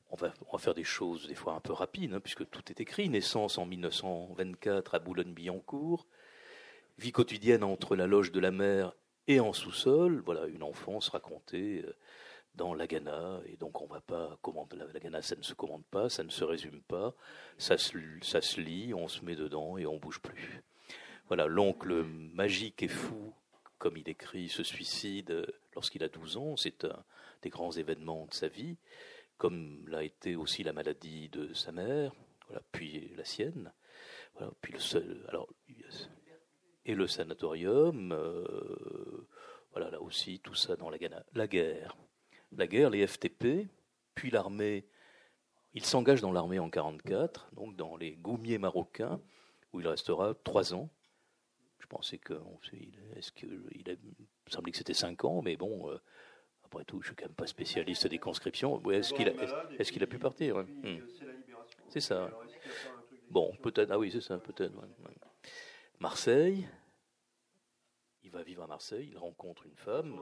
on va, faire des choses des fois un peu rapides, hein, puisque tout est écrit. Naissance en 1924 à Boulogne-Billancourt. Vie quotidienne entre la loge de la mère et en sous-sol. Voilà, une enfance racontée euh, dans la Ghana, et donc on va pas commander la, Ghana, ça ne se commande pas, ça ne se résume pas, ça se, ça se lit, on se met dedans et on bouge plus. Voilà, l'oncle magique et fou, comme il écrit, se suicide lorsqu'il a 12 ans, c'est un des grands événements de sa vie, comme l'a été aussi la maladie de sa mère, puis la sienne, puis le seul, alors, et le sanatorium, euh, voilà, là aussi, tout ça dans la. La guerre, la guerre, les FTP, puis l'armée. Il s'engage dans l'armée en 1944, donc dans les goumiers marocains, où il restera trois ans. Je pensais que, est-ce qu'il a, semblait que c'était cinq ans, mais bon, euh, après tout, je suis quand même pas spécialiste des conscriptions. Est-ce qu'il a, est-ce qu'il a pu partir hmm. C'est ça. Bon, peut-être. Ah oui, c'est ça, peut-être. Marseille. Il va vivre à Marseille. Il rencontre une femme.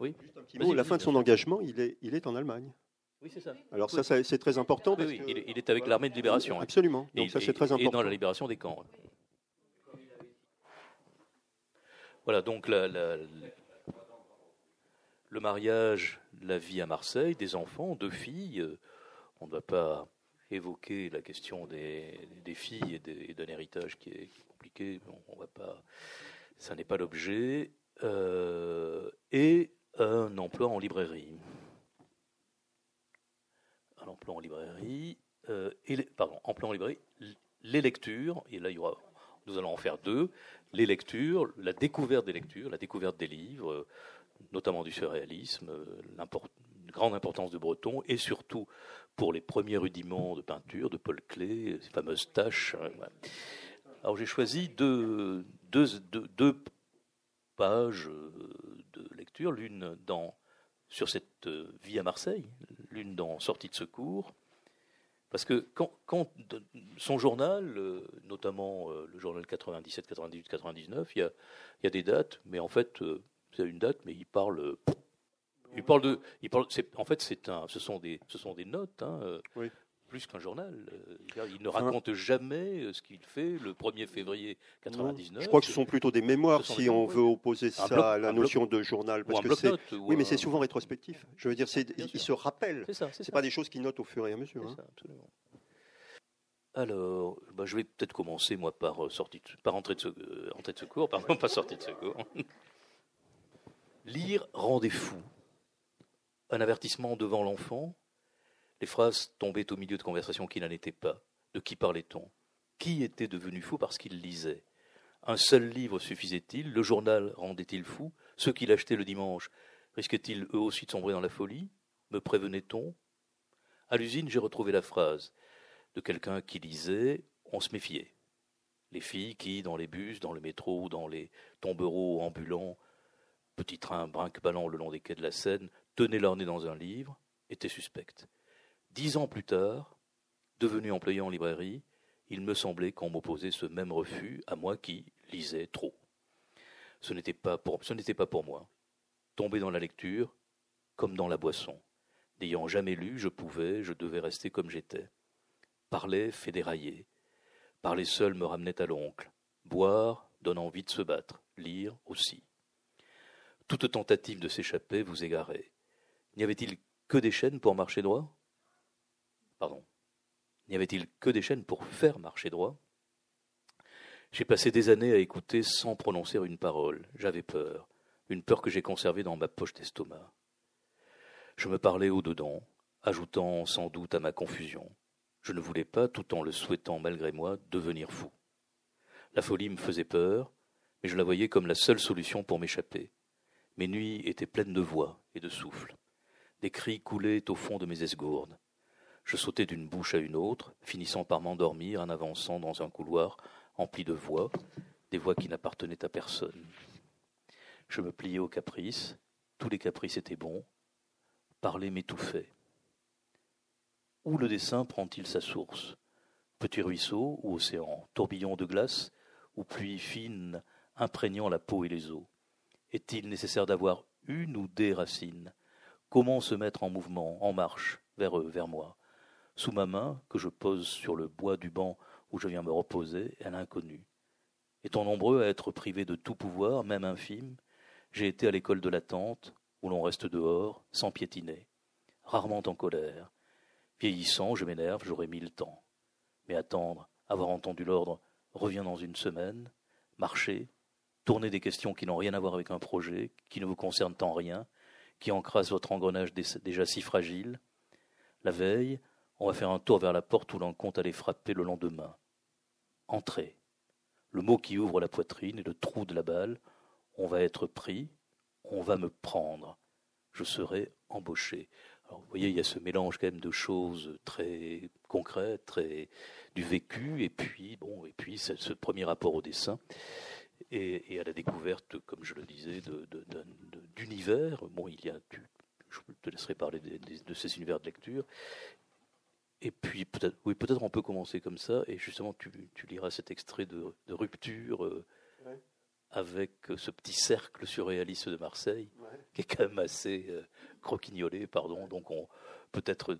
Oui. Juste un petit mot. La fin de son engagement, il est, il est en Allemagne.
Oui, c'est ça.
Alors ça, c'est très important.
Oui, il, est avec l'armée de libération.
Absolument. Donc ça, c'est très important.
Et dans la libération des camps. Voilà, donc le mariage, la vie à Marseille, des enfants, deux filles. Euh, on ne va pas évoquer la question des, filles et d'un héritage qui est, compliqué. On, va pas, ça n'est pas l'objet. Euh, et un emploi en librairie. Un emploi en librairie. Euh, et pardon, emploi en librairie. Les lectures, et là il y aura nous allons en faire deux. Les lectures, la découverte des lectures, la découverte des livres, notamment du surréalisme, une grande importance de Breton, et surtout pour les premiers rudiments de peinture de Paul Klee, ces fameuses taches. Hein, Alors j'ai choisi deux, deux, pages de lecture, l'une dans sur cette vie à Marseille, l'une dans Sortie de secours, parce que quand, son journal, euh, notamment euh, le journal 97, 98, 99, il y a, des dates, mais en fait, euh, c'est une date, mais il parle. Il parle de. Il parle, en fait, c'est un, ce, sont des, ce sont des notes. Hein, plus qu'un journal. Il ne raconte jamais ce qu'il fait le 1er février 99.
Je crois que ce sont plutôt des mémoires, si on veut opposer ça à la notion de journal. Parce que c'est, oui, mais c'est souvent rétrospectif. Je veux dire, c'est, il, se rappelle. C'est ça. Pas des choses qu'il note au fur et à mesure. Hein. absolument.
Alors, bah, je vais peut-être commencer moi par euh, sortie, par entrée de, euh, entrée de secours, pardon, pas sortie de secours. Lire rendez fou. Un avertissement devant l'enfant les phrases tombaient au milieu de conversations qui n'en étaient pas. De qui parlait-on? Qui était devenu fou parce qu'il lisait? Un seul livre suffisait-il? Le journal rendait-il fou? Ceux qui l'achetaient le dimanche risquaient-ils eux aussi de sombrer dans la folie? Me prévenait-on À l'usine, j'ai retrouvé la phrase de quelqu'un qui lisait On se méfiait. Les filles qui, dans les bus, dans le métro, dans les tombereaux ambulants, petits trains brinque-ballant le long des quais de la Seine, tenaient leur nez dans un livre, étaient suspectes. Dix ans plus tard, devenu employé en librairie, il me semblait qu'on m'opposait ce même refus à moi qui lisais trop. Ce n'était pas pour, moi. Tomber dans la lecture, comme dans la boisson. N'ayant jamais lu, je pouvais, je devais rester comme j'étais. Parler fait dérailler. Parler seul me ramenait à l'oncle. Boire donne envie de se battre. Lire aussi. Toute tentative de s'échapper vous égarait. N'y avait-il que des chaînes pour marcher droit? Pardon. N'y avait-il que des chaînes pour faire marcher droit? J'ai passé des années à écouter sans prononcer une parole. J'avais peur, une peur que j'ai conservée dans ma poche d'estomac. Je me parlais au-dedans, ajoutant sans doute à ma confusion. Je ne voulais pas, tout en le souhaitant malgré moi, devenir fou. La folie me faisait peur, mais je la voyais comme la seule solution pour m'échapper. Mes nuits étaient pleines de voix et de souffles. Des cris coulaient au fond de mes esgourdes. Je sautais d'une bouche à une autre, finissant par m'endormir en avançant dans un couloir empli de voix, des voix qui n'appartenaient à personne. Je me pliais aux caprices, tous les caprices étaient bons, parler m'étouffait. Où le dessin prend-il sa source? Petit ruisseau ou océan Tourbillon de glace ou pluie fine imprégnant la peau et les os? Est-il nécessaire d'avoir une ou des racines? Comment se mettre en mouvement, en marche, vers eux, vers moi? Sous ma main, que je pose sur le bois du banc où je viens me reposer, à l'inconnu. Étant nombreux à être privés de tout pouvoir, même infime, j'ai été à l'école de l'attente, où l'on reste dehors, sans piétiner, rarement en colère. Vieillissant, je m'énerve, j'aurai mille temps. Mais attendre, avoir entendu l'ordre, revient dans une semaine, marcher, tourner des questions qui n'ont rien à voir avec un projet, qui ne vous concernent en rien, qui encrassent votre engrenage déjà si fragile. La veille, on va faire un tour vers la porte où l'on compte aller frapper le lendemain. Entrer. Le mot qui ouvre la poitrine et le trou de la balle. On va être pris. On va me prendre. Je serai embauché. Alors, vous voyez, il y a ce mélange quand même de choses très concrètes, très du vécu, et puis bon, puis ce premier rapport au dessin et, à la découverte, comme je le disais, d'univers. bon, il y a, je te laisserai parler de ces univers de lecture, et puis peut-être, oui, peut-être on peut commencer comme ça, et justement tu, tu liras cet extrait de, de rupture. Euh, avec ce petit cercle surréaliste de Marseille, qui est quand même assez croquignolé, pardon. Donc, on peut-être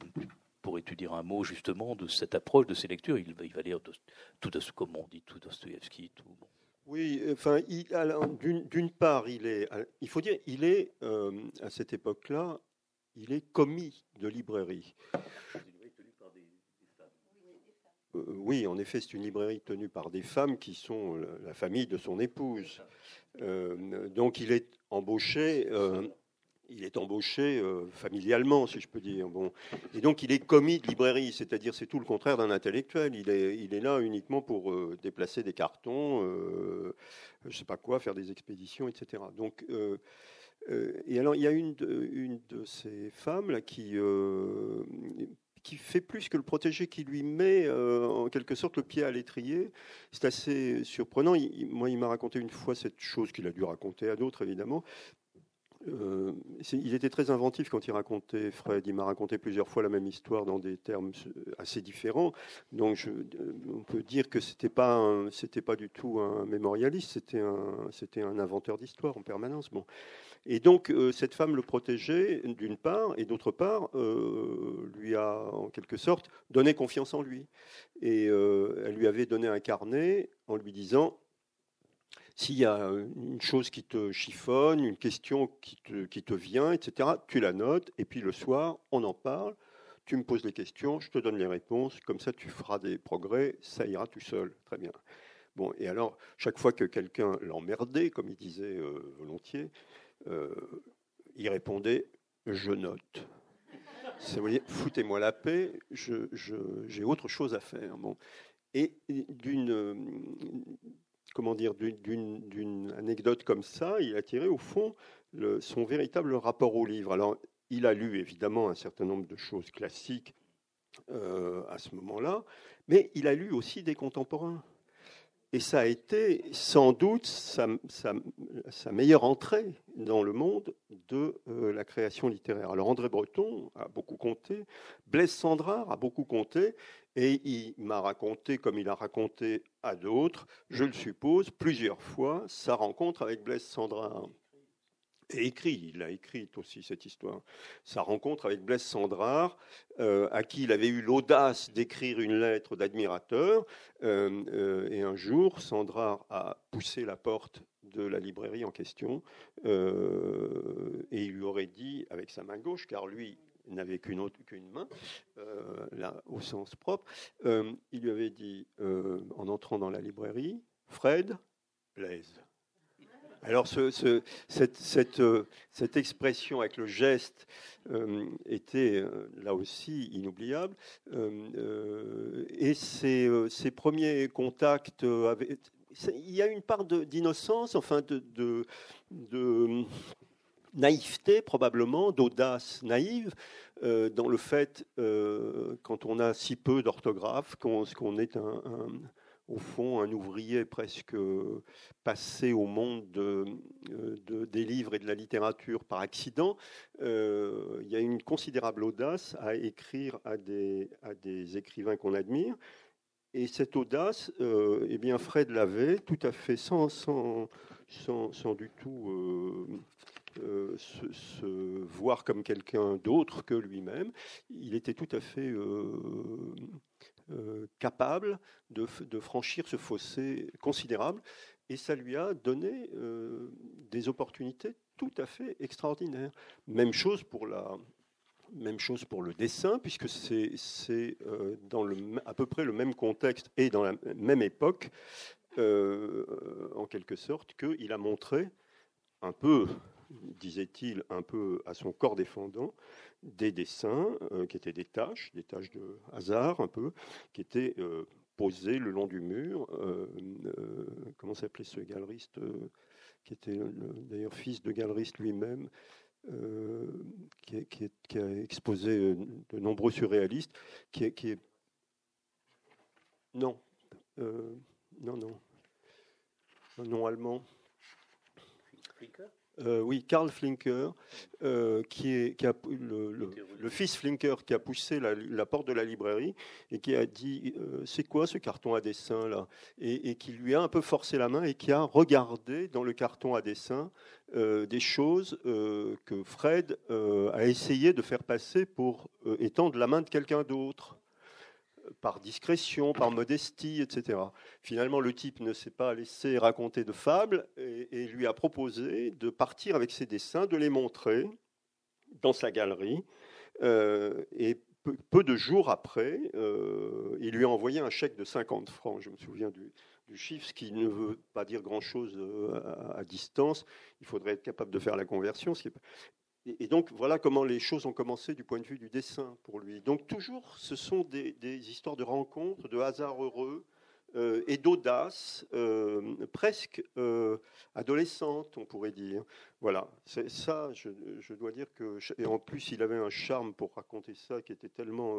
pour étudier un mot justement de cette approche de ces lectures, il, il va lire tout, de, comme on dit, tout Dostoevsky, tout.
Oui, enfin, d'une part, il est, il faut dire, il est à cette époque-là, il est commis de librairie. Euh, oui, en effet, c'est une librairie tenue par des femmes qui sont la famille de son épouse. Euh, donc, il est embauché. Euh, il est embauché familialement, si je peux dire. Bon. Et donc, il est commis de librairie, c'est-à-dire c'est tout le contraire d'un intellectuel. Il est, il est là uniquement pour déplacer des cartons, je ne sais pas quoi, faire des expéditions, etc. Donc, et alors, il y a une de, une de ces femmes là, qui, qui fait plus que le protéger, qui lui met euh, en quelque sorte le pied à l'étrier. C'est assez surprenant. moi, il m'a raconté une fois cette chose qu'il a dû raconter à d'autres, évidemment. Euh, il était très inventif quand il racontait Fred. Il m'a raconté plusieurs fois la même histoire dans des termes assez différents. Donc, euh, on peut dire que c'était pas c'était pas du tout un mémorialiste. C'était un c'était un inventeur d'histoire en permanence. Bon. Et donc, euh, cette femme le protégeait, d'une part, et d'autre part, euh, lui a, en quelque sorte, donné confiance en lui. Et euh, elle lui avait donné un carnet en lui disant s'il y a une chose qui te chiffonne, une question qui te, qui te vient, etc., tu la notes, et puis le soir, on en parle, tu me poses les questions, je te donne les réponses, comme ça tu feras des progrès, ça ira tout seul. Très bien. Bon, et alors, chaque fois que quelqu'un l'emmerdait, comme il disait volontiers, euh, il répondait Je note. Dire Foutez-moi la paix, j'ai autre chose à faire. Et d'une comment dire, d'une anecdote comme ça, il a tiré au fond son véritable rapport au livre. Alors, il a lu évidemment un certain nombre de choses classiques euh, à ce moment-là, mais il a lu aussi des contemporains. Et ça a été sans doute sa, meilleure entrée dans le monde de euh, la création littéraire. Alors André Breton a beaucoup compté, Blaise Sandrard a beaucoup compté, et il m'a raconté, comme il a raconté à d'autres, je le suppose, plusieurs fois, sa rencontre avec Blaise Sandrard et écrit, il a écrit aussi cette histoire, sa rencontre avec Blaise Sandrard, euh, à qui il avait eu l'audace d'écrire une lettre d'admirateur. Euh, euh, et un jour, Sandrard a poussé la porte de la librairie en question et il lui aurait dit, avec sa main gauche, car lui n'avait qu'une qu'une main, là, au sens propre, il lui avait dit, en entrant dans la librairie, Fred, Blaise. Alors euh, cette, expression avec le geste euh, était euh, là aussi inoubliable. et ces, premiers contacts il y a une part d'innocence, enfin de, naïveté probablement, d'audace naïve, dans le fait, quand on a si peu d'orthographe, qu'on est un, au fond, un ouvrier presque passé au monde de, des livres et de la littérature par accident, euh, il y a une considérable audace à écrire à des, écrivains qu'on admire. Et cette audace, euh, eh bien, Fred l'avait tout à fait sans, sans, sans, du tout euh, se, voir comme quelqu'un d'autre que lui-même. Il était tout à fait euh, capable de, franchir ce fossé considérable. Et ça lui a donné euh, des opportunités tout à fait extraordinaires. Même chose pour la, même chose pour le dessin, puisque c'est euh, dans le, à peu près le même contexte et dans la même époque, en quelque sorte, qu'il a montré un peu, disait-il, un peu à son corps défendant, des dessins euh, qui étaient des tâches, des tâches de hasard un peu, qui étaient euh, posées le long du mur. Euh, comment s'appelait ce galeriste qui était d'ailleurs fils de galeriste lui-même, qui, a exposé de nombreux surréalistes, qui est, non, non, non, non allemand. Euh, oui, Karl Flinker, euh, qui est qui a, le, fils Flinker qui a poussé la, porte de la librairie et qui a dit euh, c'est quoi ce carton à dessin là? Et, qui lui a un peu forcé la main et qui a regardé dans le carton à dessin des choses que Fred a essayé de faire passer pour étendre la main de quelqu'un d'autre par discrétion, par modestie, etc. Finalement, le type ne s'est pas laissé raconter de fables et, lui a proposé de partir avec ses dessins, de les montrer dans sa galerie. Euh, et peu, de jours après, euh, il lui a envoyé un chèque de 50 francs. Je me souviens du, chiffre, ce qui ne veut pas dire grand-chose euh, à, distance. Il faudrait être capable de faire la conversion. Et, donc voilà comment les choses ont commencé du point de vue du dessin pour lui. Donc toujours, ce sont des, histoires de rencontres, de hasards heureux euh, et d'audace, euh, presque euh, adolescente, on pourrait dire. Voilà, c'est ça, je, dois dire que... Et en plus, il avait un charme pour raconter ça qui était tellement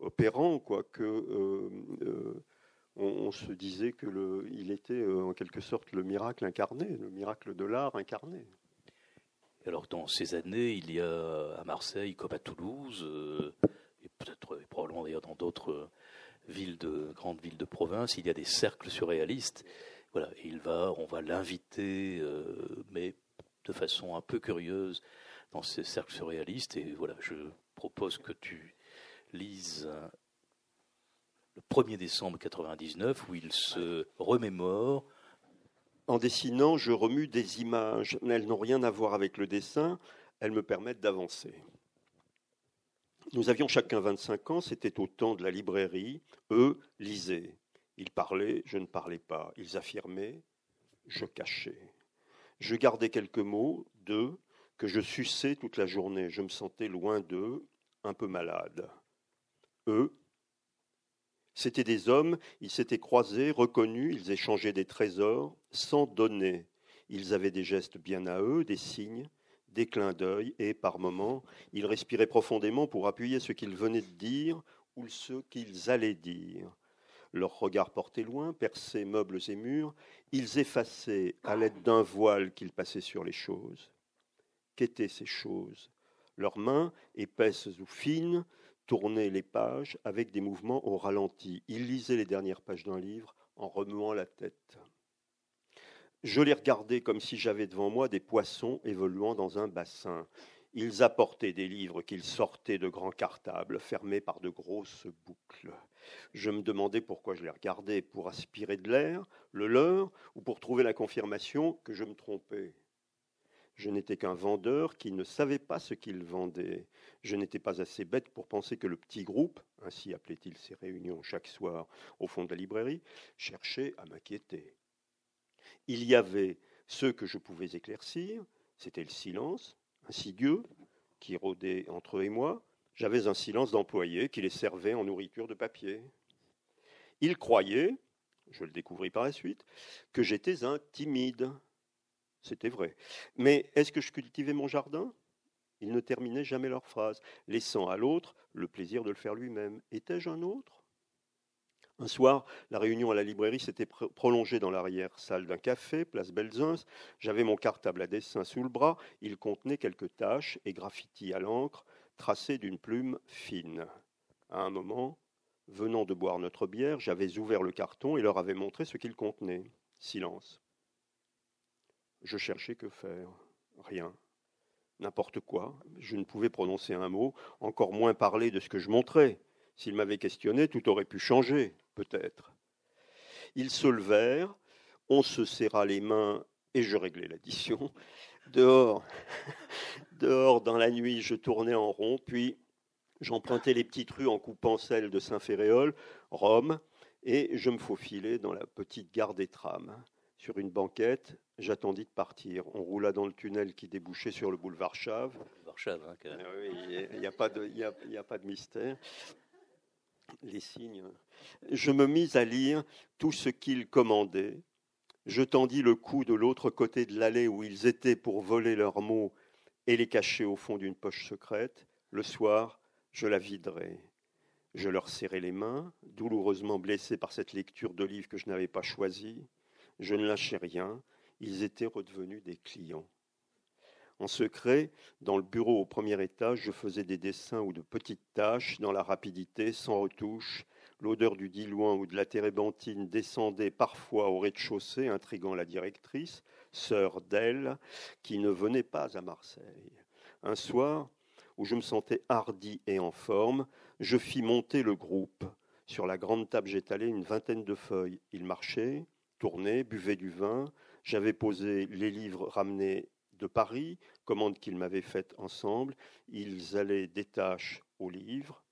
opérant, quoi, que... On, se disait qu'il était en quelque sorte le miracle incarné, le miracle de l'art incarné
alors dans ces années, il y a à Marseille comme à Toulouse, euh, et peut-être probablement d'ailleurs dans d'autres euh, villes de grandes villes de province, il y a des cercles surréalistes. Voilà, il va, on va l'inviter, euh, mais de façon un peu curieuse dans ces cercles surréalistes. Et voilà, je propose que tu lises le 1er décembre 99 où il se remémore
en dessinant, je remue des images. Elles n'ont rien à voir avec le dessin, elles me permettent d'avancer. Nous avions chacun 25 ans, c'était au temps de la librairie. Eux lisaient. Ils parlaient, je ne parlais pas. Ils affirmaient, je cachais. Je gardais quelques mots, d'eux, que je suçais toute la journée. Je me sentais loin d'eux, un peu malade. Eux, C'étaient des hommes, ils s'étaient croisés, reconnus, ils échangeaient des trésors, sans donner. Ils avaient des gestes bien à eux, des signes, des clins d'œil, et par moments, ils respiraient profondément pour appuyer ce qu'ils venaient de dire ou ce qu'ils allaient dire. Leurs regards portés loin, perçaient meubles et murs, ils effaçaient à l'aide d'un voile qu'ils passaient sur les choses. Qu'étaient ces choses? Leurs mains, épaisses ou fines, tournait les pages avec des mouvements au ralenti. Il lisait les dernières pages d'un livre en remuant la tête. Je les regardais comme si j'avais devant moi des poissons évoluant dans un bassin. Ils apportaient des livres qu'ils sortaient de grands cartables, fermés par de grosses boucles. Je me demandais pourquoi je les regardais, pour aspirer de l'air, le leur, ou pour trouver la confirmation que je me trompais. Je n'étais qu'un vendeur qui ne savait pas ce qu'il vendait. Je n'étais pas assez bête pour penser que le petit groupe, ainsi appelait-il ses réunions chaque soir au fond de la librairie, cherchait à m'inquiéter. Il y avait ceux que je pouvais éclaircir, c'était le silence, insidieux, qui rôdait entre eux et moi. J'avais un silence d'employé qui les servait en nourriture de papier. Ils croyaient, je le découvris par la suite, que j'étais un timide, c'était vrai. Mais est-ce que je cultivais mon jardin? Ils ne terminaient jamais leur phrase, laissant à l'autre le plaisir de le faire lui-même. Étais-je un autre? Un soir, la réunion à la librairie s'était prolongée dans l'arrière-salle d'un café, place Belzins. J'avais mon cartable à dessin sous le bras. Il contenait quelques taches et graffitis à l'encre, tracés d'une plume fine. À un moment, venant de boire notre bière, j'avais ouvert le carton et leur avais montré ce qu'il contenait. Silence. Je cherchais que faire. Rien. N'importe quoi. Je ne pouvais prononcer un mot, encore moins parler de ce que je montrais. S'il m'avait questionné, tout aurait pu changer, peut-être. Ils se levèrent, on se serra les mains et je réglais l'addition. Dehors, dehors, dans la nuit, je tournais en rond, puis j'empruntais les petites rues en coupant celles de Saint-Féréol, Rome, et je me faufilais dans la petite gare des trams. Sur une banquette, j'attendis de partir. On roula dans le tunnel qui débouchait sur le boulevard Chave.
Chave, hein,
il n'y a, pas de mystère. Les signes. Je me mis à lire tout ce qu'ils commandaient. Je tendis le cou de l'autre côté de l'allée où ils étaient pour voler leurs mots et les cacher au fond d'une poche secrète. Le soir, je la viderai. Je leur serrai les mains, douloureusement blessés par cette lecture de livres que je n'avais pas choisi. Je ne lâchais rien, ils étaient redevenus des clients. En secret, dans le bureau au premier étage, je faisais des dessins ou de petites tâches dans la rapidité, sans retouche. L'odeur du diluant ou de la térébenthine descendait parfois au rez-de-chaussée, intriguant la directrice, sœur d'elle, qui ne venait pas à Marseille. Un soir, où je me sentais hardi et en forme, je fis monter le groupe. Sur la grande table, j'étalais une vingtaine de feuilles. Ils marchaient, tournaient, buvaient du vin. J'avais posé les livres ramenés de Paris, commande qu'ils m'avaient faite ensemble. Ils allaient des tâches au livre,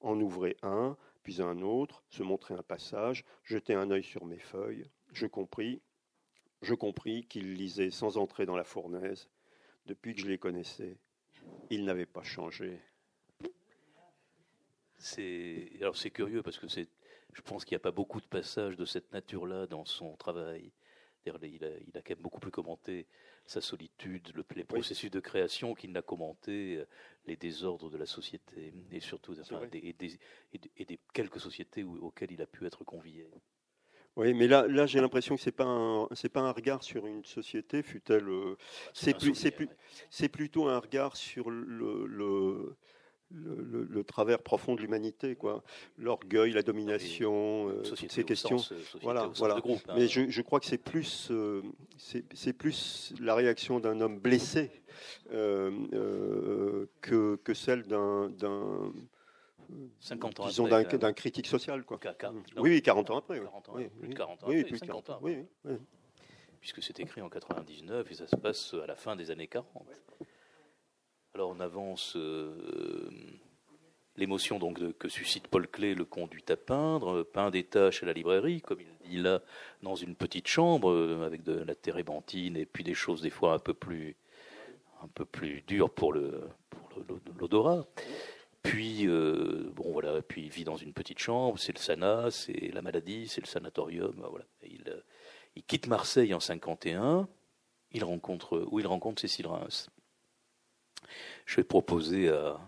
en ouvraient un, puis un autre, se montraient un passage, jetaient un œil sur mes feuilles. Je compris, je compris qu'ils lisaient sans entrer dans la fournaise. Depuis que je les connaissais, ils n'avaient pas changé.
C'est alors c'est curieux parce que je pense qu'il n'y a pas beaucoup de passages de cette nature-là dans son travail. Il a, il a, quand même beaucoup plus commenté sa solitude, le, les processus de création qu'il n'a commenté euh, les désordres de la société et surtout des, et des, quelques sociétés auxquelles il a pu être convié.
Oui, mais là, là j'ai l'impression que pas c'est pas un regard sur une société, fut-elle. Euh, c'est plutôt un regard sur le, le le, travers profond de l'humanité, quoi. L'orgueil, la domination, euh, ces questions. Euh, voilà, voilà. Hein. Mais je, crois que c'est plus, euh, c'est plus la réaction d'un homme blessé que, que celle d'un d'un disons d'un critique social, quoi. oui, oui, 40 ans après. 40 ans, oui,
plus de 40 ans oui, plus 50 ans. Oui, Puisque c'est écrit en 99 et ça se passe à la fin des années 40. Alors on avance euh, l'émotion donc que suscite Paul Clé le conduit à peindre, peint des tâches à la librairie, comme il dit là, dans une petite chambre euh, avec de la térébenthine et puis des choses des fois un peu plus un peu plus dures pour le l'odorat. Puis euh, bon voilà, puis il vit dans une petite chambre, c'est le sana, c'est la maladie, c'est le sanatorium, voilà. Il, il quitte Marseille en 51, il rencontre où il rencontre Cécile Reims je vais proposer à,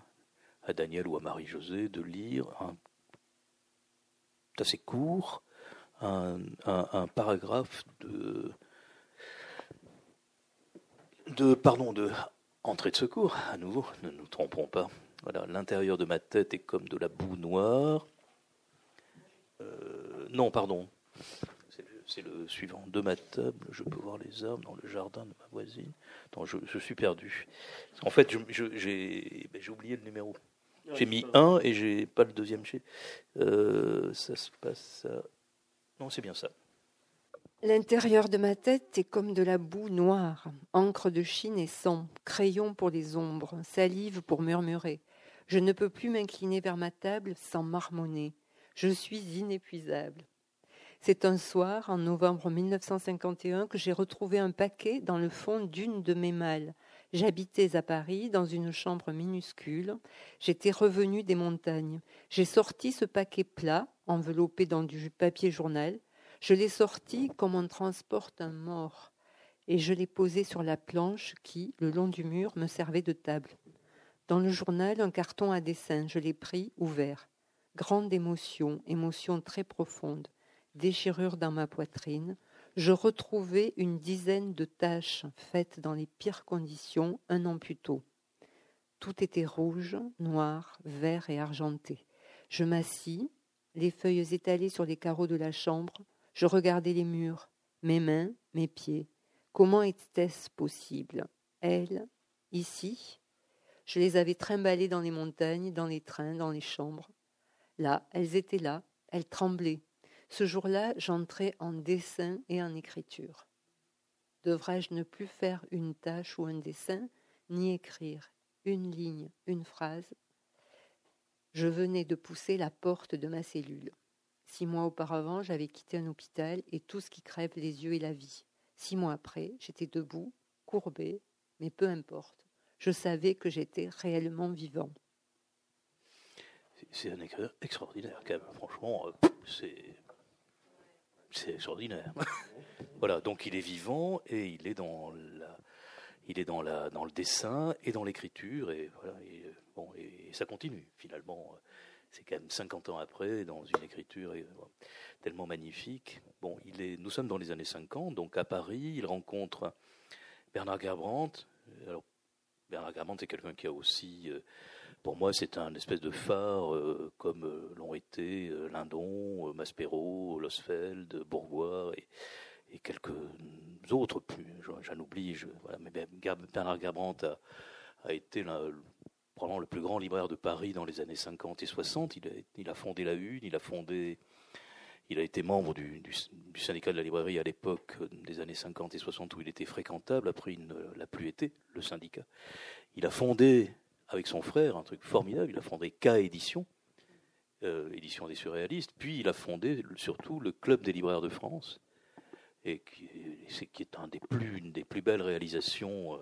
Daniel ou à Marie-Josée de lire un, assez court, un, paragraphe de, de, pardon, de entrée de secours, à nouveau, ne nous trompons pas. Voilà, l'intérieur de ma tête est comme de la boue noire. Euh, non, pardon, c'est le suivant. De ma table, je peux voir les arbres dans le jardin de ma voisine. je, suis perdu. En fait, ben, j'ai oublié le numéro. J'ai mis un et j'ai pas le deuxième. Euh, ça se passe. À... Non, c'est bien ça.
L'intérieur de ma tête est comme de la boue noire, encre de Chine et sang, crayon pour les ombres, salive pour murmurer. Je ne peux plus m'incliner vers ma table sans marmonner. Je suis inépuisable. C'est un soir, en novembre 1951, que j'ai retrouvé un paquet dans le fond d'une de mes malles. J'habitais à Paris, dans une chambre minuscule. J'étais revenu des montagnes. J'ai sorti ce paquet plat, enveloppé dans du papier journal. Je l'ai sorti comme on transporte un mort. Et je l'ai posé sur la planche qui, le long du mur, me servait de table. Dans le journal, un carton à dessin. Je l'ai pris, ouvert. Grande émotion, émotion très profonde déchirure dans ma poitrine, je retrouvais une dizaine de taches faites dans les pires conditions un an plus tôt. Tout était rouge, noir, vert et argenté. Je m'assis, les feuilles étalées sur les carreaux de la chambre, je regardais les murs, mes mains, mes pieds. Comment était-ce possible? Elles, ici? Je les avais trimballées dans les montagnes, dans les trains, dans les chambres. Là, elles étaient là, elles tremblaient, ce jour-là, j'entrais en dessin et en écriture. Devrais-je ne plus faire une tâche ou un dessin, ni écrire une ligne, une phrase? Je venais de pousser la porte de ma cellule. Six mois auparavant, j'avais quitté un hôpital et tout ce qui crève les yeux et la vie. Six mois après, j'étais debout, courbé, mais peu importe. Je savais que j'étais réellement vivant.
C'est un écrivain extraordinaire, quand même. Franchement, euh, c'est c'est extraordinaire. voilà, donc il est vivant et il est dans la, il est dans la, dans le dessin et dans l'écriture et voilà. Et, bon, et, ça continue finalement. C'est quand même 50 ans après dans une écriture tellement magnifique. Bon, il est, nous sommes dans les années 50, donc à Paris, il rencontre Bernard Gerbrandt. Alors Bernard Gramont est quelqu'un qui a aussi, pour moi, c'est un espèce de phare, comme l'ont été Lindon, Maspero, Losfeld, Bourgois et, quelques autres plus, j'en oublie. Mais Bernard Gramont a, été probablement le plus grand libraire de Paris dans les années 50 et 60. Il a, fondé la Une, il a fondé il a été membre du, syndicat de la librairie à l'époque des années 50 et 60 où il était fréquentable. Après, il ne l'a plus été, le syndicat. Il a fondé, avec son frère, un truc formidable. Il a fondé K Édition, euh, édition des surréalistes. Puis il a fondé surtout le Club des libraires de France, qui, est, une des plus belles réalisations. Euh,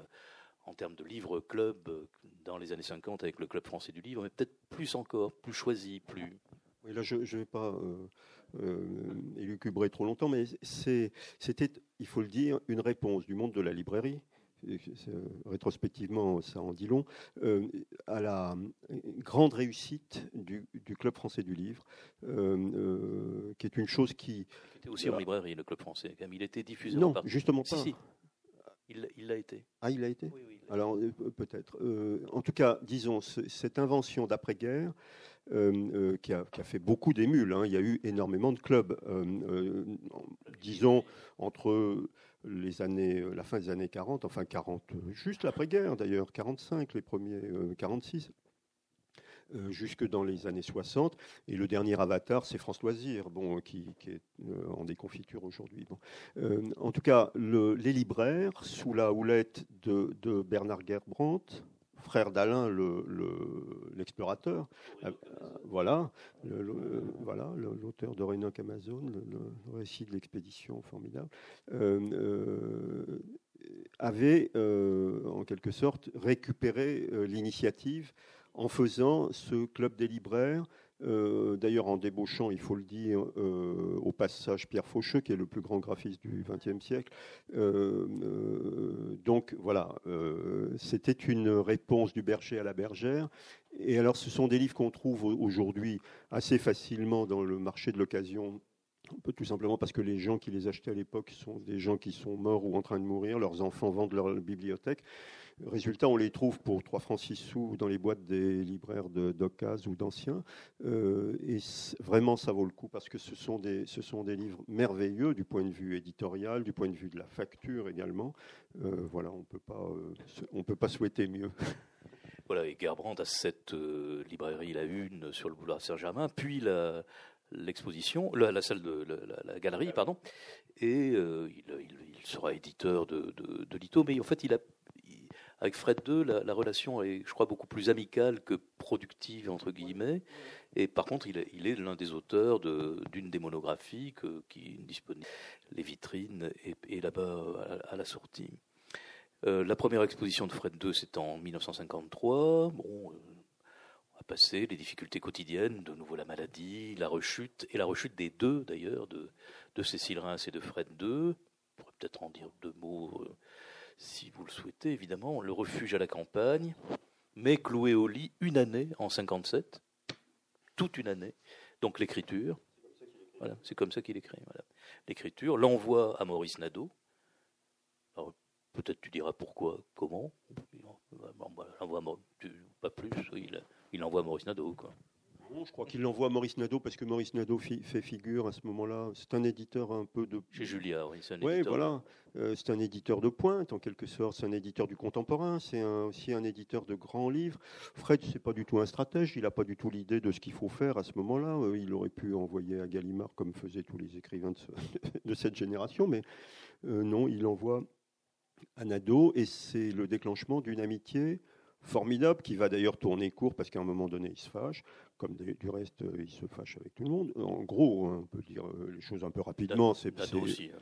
en termes de livre-club euh, dans les années 50 avec le Club français du livre, mais peut-être plus encore, plus choisi, plus.
Là, je ne vais pas euh, élucubrer trop longtemps, mais c'était, il faut le dire, une réponse du monde de la librairie rétrospectivement, ça en dit long, euh, à la grande réussite du, Club français du livre, euh, euh, qui est une chose qui...
Il était aussi en librairie, le Club français. Il était diffusé
Non, justement pas.
Il l'a été.
Ah, il l'a été? Alors, peut-être. en tout cas, disons, cette invention d'après-guerre euh, euh, qui, a, fait beaucoup d'émules. Hein. Il y a eu énormément de clubs, euh, disons, entre les années, la fin des années 40, enfin 40, juste l'après-guerre d'ailleurs, 45, les premiers, 46. jusque dans les années 60. Et le dernier avatar, c'est France Loisir, qui, est en déconfiture aujourd'hui. en tout cas, les libraires, sous la houlette de, de Bernard Gerbrandt, frère d'Alain, l'explorateur. Le, euh, voilà, voilà, l'auteur de Renoc Amazon, le, récit de l'expédition formidable, euh, euh, avait en quelque sorte récupéré l'initiative en faisant ce club des libraires euh, d'ailleurs, en débauchant, il faut le dire, euh, au passage Pierre Faucheux, qui est le plus grand graphiste du XXe siècle. Euh, donc voilà, c'était une réponse du berger à la bergère. Et alors, ce sont des livres qu'on trouve aujourd'hui assez facilement dans le marché de l'occasion tout simplement parce que les gens qui les achetaient à l'époque sont des gens qui sont morts ou en train de mourir, leurs enfants vendent leur bibliothèque. Résultat, on les trouve pour 3 francs 6 sous dans les boîtes des libraires d'occasion ou d'anciens. Euh, et vraiment, ça vaut le coup parce que ce sont, des, ce sont des livres merveilleux du point de vue éditorial, du point de vue de la facture également. Euh, voilà, on euh, ne peut pas souhaiter mieux.
Voilà, et Gerbrand a cette librairie, la une, sur le boulevard Saint-Germain, puis l'exposition, la, salle de la, galerie, pardon, et il, sera éditeur de, de, de Lito, mais en fait, il a avec Fred II, la, relation est, je crois, beaucoup plus amicale que productive, entre guillemets. Et par contre, il est, l'un des auteurs d'une des monographies qui est disponible, les vitrines, et, là-bas à, la sortie. Euh, la première exposition de Fred II, c'est en 1953. Bon, euh, on a passé les difficultés quotidiennes, de nouveau la maladie, la rechute, et la rechute des deux, d'ailleurs, de, de Cécile Reims et de Fred II. On pourrait peut-être en dire deux mots. Euh, si vous le souhaitez, évidemment, le refuge à la campagne, mais cloué au lit une année en 57, toute une année. Donc l'écriture, voilà, c'est comme ça qu'il écrit. L'écriture, l'envoi à Maurice Nadeau. peut-être tu diras pourquoi, comment. Bon, pas plus, il, envoie à Maurice Nadeau.
Je crois qu'il l'envoie à Maurice Nadeau parce que Maurice Nadeau fait figure à ce moment-là. C'est un éditeur un peu de.
Chez Julia, oui,
c'est un éditeur. Oui, voilà. Euh, c'est un éditeur de pointe, en quelque sorte. C'est un éditeur du contemporain. C'est aussi un éditeur de grands livres. Fred, c'est pas du tout un stratège. Il n'a pas du tout l'idée de ce qu'il faut faire à ce moment-là. Euh, il aurait pu envoyer à Gallimard, comme faisaient tous les écrivains de, cette génération. Mais euh, non, il envoie à Nadeau et c'est le déclenchement d'une amitié formidable qui va d'ailleurs tourner court parce qu'à un moment donné, il se fâche comme du reste, euh, il se fâche avec tout le monde. En gros, hein, on peut dire euh, les choses un peu rapidement.
Nado aussi. Hein.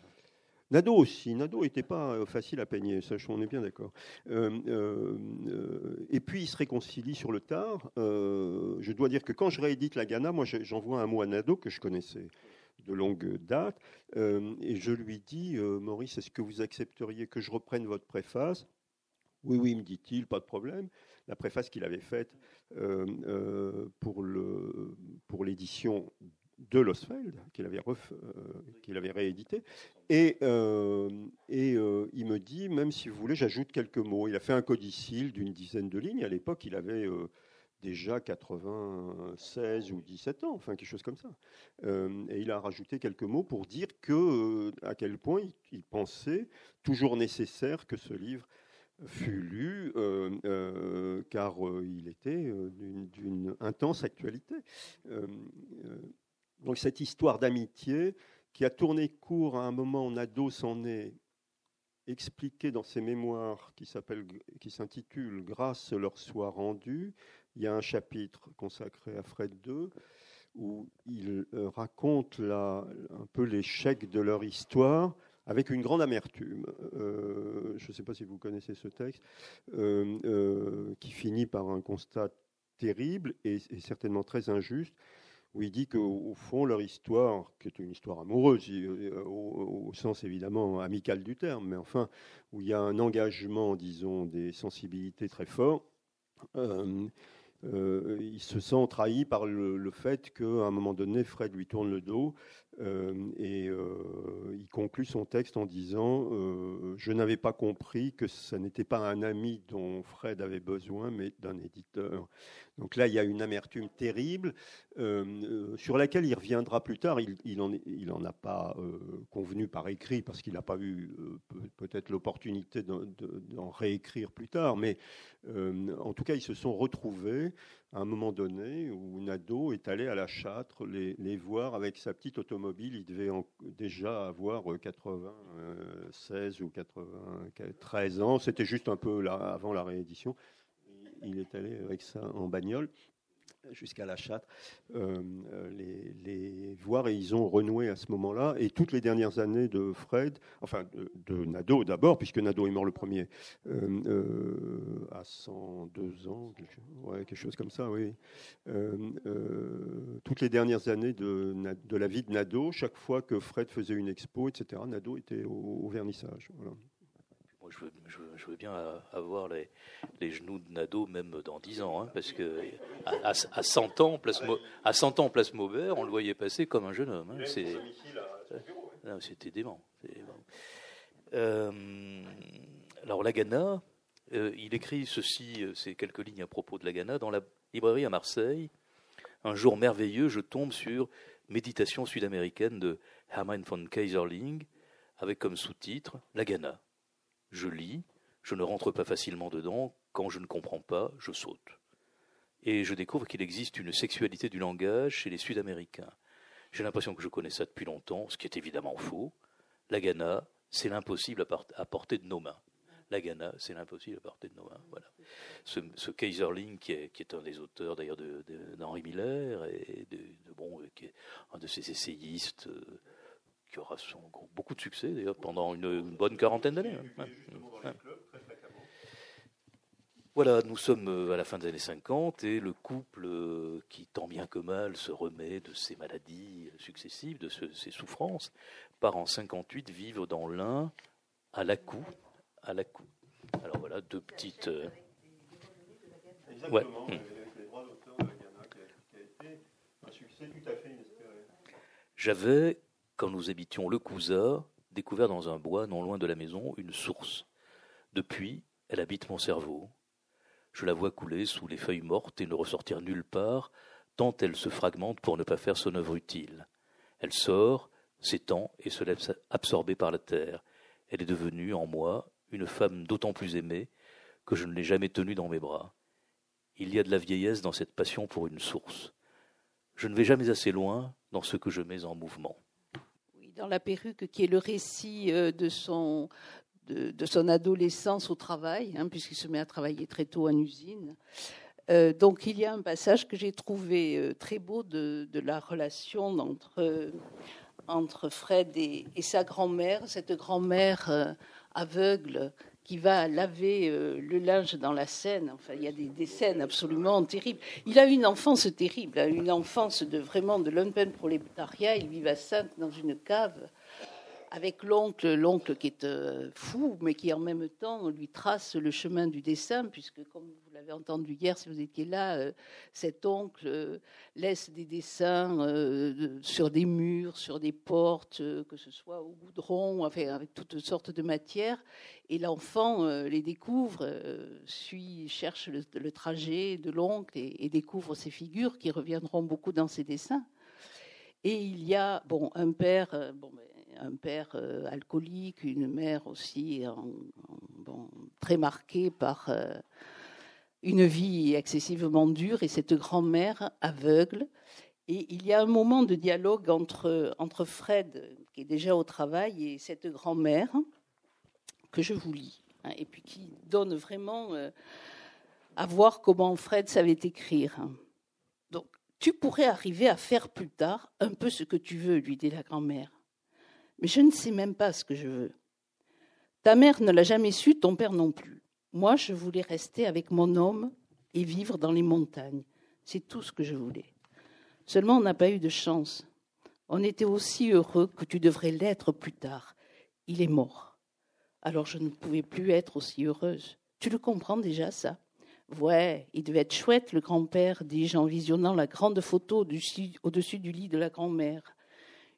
Nado aussi. Nado n'était pas euh, facile à peigner, ça, on est bien d'accord. et puis, il se réconcilie sur le tard. je dois dire que quand je réédite la Ghana, moi, j'envoie un mot à Nado que je connaissais de longue date. et je lui dis, Maurice, est-ce que vous accepteriez que je reprenne votre préface? Oui, oui, me dit-il, pas de problème la préface qu'il avait faite euh, euh, pour l'édition de Losfeld, qu'il avait, qu'il avait réédité. Et, et il me dit, même si vous voulez, j'ajoute quelques mots. Il a fait un codicile d'une dizaine de lignes. À l'époque, il avait déjà 96 ou 17 ans, enfin quelque chose comme ça. Euh, et il a rajouté quelques mots pour dire que, euh, à quel point il, pensait toujours nécessaire que ce livre fût lu, euh, car il était d'une intense actualité. donc cette histoire d'amitié qui a tourné court à un moment, Nadeau s'en est expliqué dans ses mémoires qui s'intitule Grâce leur soit rendue, il y a un chapitre consacré à Fred II où il euh, raconte un peu l'échec de leur histoire avec une grande amertume. Euh, je ne sais pas si vous connaissez ce texte, euh, qui finit par un constat terrible et, certainement très injuste, où il dit qu'au fond, leur histoire, qui est une histoire amoureuse, au, sens évidemment amical du terme, mais enfin, où il y a un engagement, disons, des sensibilités très fort, euh, il se sent trahi par le, fait qu'à un moment donné, Fred lui tourne le dos euh, et euh, il conclut son texte en disant Je n'avais pas compris que ce n'était pas un ami dont Fred avait besoin, mais d'un éditeur. Donc là, il y a une amertume terrible sur laquelle il reviendra plus tard. Il il en a pas convenu par écrit parce qu'il n'a pas eu peut-être l'opportunité d'en réécrire plus tard, mais en tout cas, ils se sont retrouvés à un moment donné où Nadeau est allé à la Châtre les, voir avec sa petite automobile. Il devait déjà avoir 96 ou 93 ans. C'était juste un peu là, avant la réédition. Il est allé avec ça en bagnole jusqu'à la chatte, euh, euh, les, voir et ils ont renoué à ce moment-là. Et toutes les dernières années de Fred, enfin de, Nado d'abord, puisque Nado est mort le premier, euh, à 102 ans, quelque, chose comme ça, oui. toutes les dernières années de, de, la vie de Nado, chaque fois que Fred faisait une expo, etc., Nado était au, vernissage.
Je, veux, bien avoir les, genoux de Nado même dans 10 ans, hein, parce que à, 100 ans, place, à 100 ans, place Maubert, on le voyait passer comme un jeune homme. Hein. C'était dément. Euh, alors Lagana, euh, il écrit ceci, euh, ces quelques lignes à propos de Lagana, dans la librairie à Marseille. Un jour merveilleux, je tombe sur Méditation sud-américaine de Hermann von Kaiserling, avec comme sous-titre Lagana je lis, je ne rentre pas facilement dedans, quand je ne comprends pas, je saute. Et je découvre qu'il existe une sexualité du langage chez les Sud-Américains. J'ai l'impression que je connais ça depuis longtemps, ce qui est évidemment faux. La Ghana, c'est l'impossible à, portée de nos mains. La Ghana, c'est l'impossible à portée de nos mains. Voilà. Ce, Kaiserling, qui est, un des auteurs d'ailleurs d'Henri de, Miller, et de, bon, qui est un de ces essayistes euh, qui aura son, beaucoup de succès d'ailleurs pendant une, bonne quarantaine d'années. Hein. Voilà, nous sommes euh, à la fin des années 50 et le couple euh, qui, tant bien que mal, se remet de ses maladies successives, de ses souffrances, part en 58 vivre dans l'un à la cour. À la cour. Alors voilà, deux petites. Euh,
ouais.
J'avais quand nous habitions le Cousa, découvert dans un bois non loin de la maison une source. Depuis, elle habite mon cerveau. Je la vois couler sous les feuilles mortes et ne ressortir nulle part, tant elle se fragmente pour ne pas faire son œuvre utile. Elle sort, s'étend et se laisse absorber par la terre. Elle est devenue, en moi, une femme d'autant plus aimée que je ne l'ai jamais tenue dans mes bras. Il y a de la vieillesse dans cette passion pour une source. Je ne vais jamais assez loin dans ce que je mets en mouvement
dans la perruque, qui est le récit euh, de son, de, son adolescence au travail, hein, puisqu'il se met à travailler très tôt en usine. Euh, donc il y a un passage que j'ai trouvé euh, très beau de, la relation entre, entre Fred et, et sa grand-mère, cette grand-mère aveugle qui va laver euh, le linge dans la Seine. Enfin, il y a des, scènes absolument terribles. Il a une enfance terrible, hein, une enfance de vraiment de lumpen prolétariat. Il vit à Sainte dans une cave. Avec l'oncle, l'oncle qui est euh, fou, mais qui en même temps lui trace le chemin du dessin, puisque comme vous l'avez entendu hier, si vous étiez là, euh, cet oncle euh, laisse des dessins sur des murs, sur des portes, que ce soit au goudron, enfin, avec toutes sortes de matières, et l'enfant les découvre, suit, cherche le, trajet de l'oncle et, et découvre ces figures qui reviendront beaucoup dans ses dessins. Et il y a bon un père, bon, ben, un père euh, alcoolique, une mère aussi très marquée par euh, une vie excessivement dure et cette grand-mère aveugle. Et il y a un moment de dialogue entre, entre Fred, qui est déjà au travail, et cette grand-mère, que je vous lis, hein, et puis qui donne vraiment euh, à voir comment Fred savait écrire. Donc, tu pourrais arriver à faire plus tard un peu ce que tu veux, lui dit la grand-mère mais je ne sais même pas ce que je veux. Ta mère ne l'a jamais su, ton père non plus. Moi, je voulais rester avec mon homme et vivre dans les montagnes. C'est tout ce que je voulais. Seulement, on n'a pas eu de chance. On était aussi heureux que tu devrais l'être plus tard. Il est mort. Alors je ne pouvais plus être aussi heureuse. Tu le comprends déjà, ça? Ouais, il devait être chouette, le grand-père, dis-je en visionnant la grande photo au-dessus du lit de la grand-mère.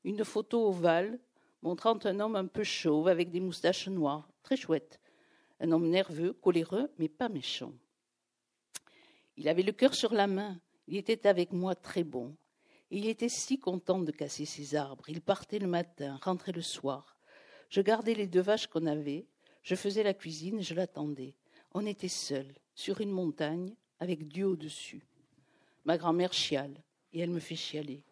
Une photo ovale, montrant un homme un peu chauve avec des moustaches noires, très chouette. Un homme nerveux, coléreux, mais pas méchant. Il avait le cœur sur la main. Il était avec moi très bon. il était si content de casser ses arbres. Il partait le matin, rentrait le soir. Je gardais les deux vaches qu'on avait. Je faisais la cuisine, je l'attendais. On était seuls, sur une montagne, avec Dieu au-dessus. Ma grand-mère chiale, et elle me fait chialer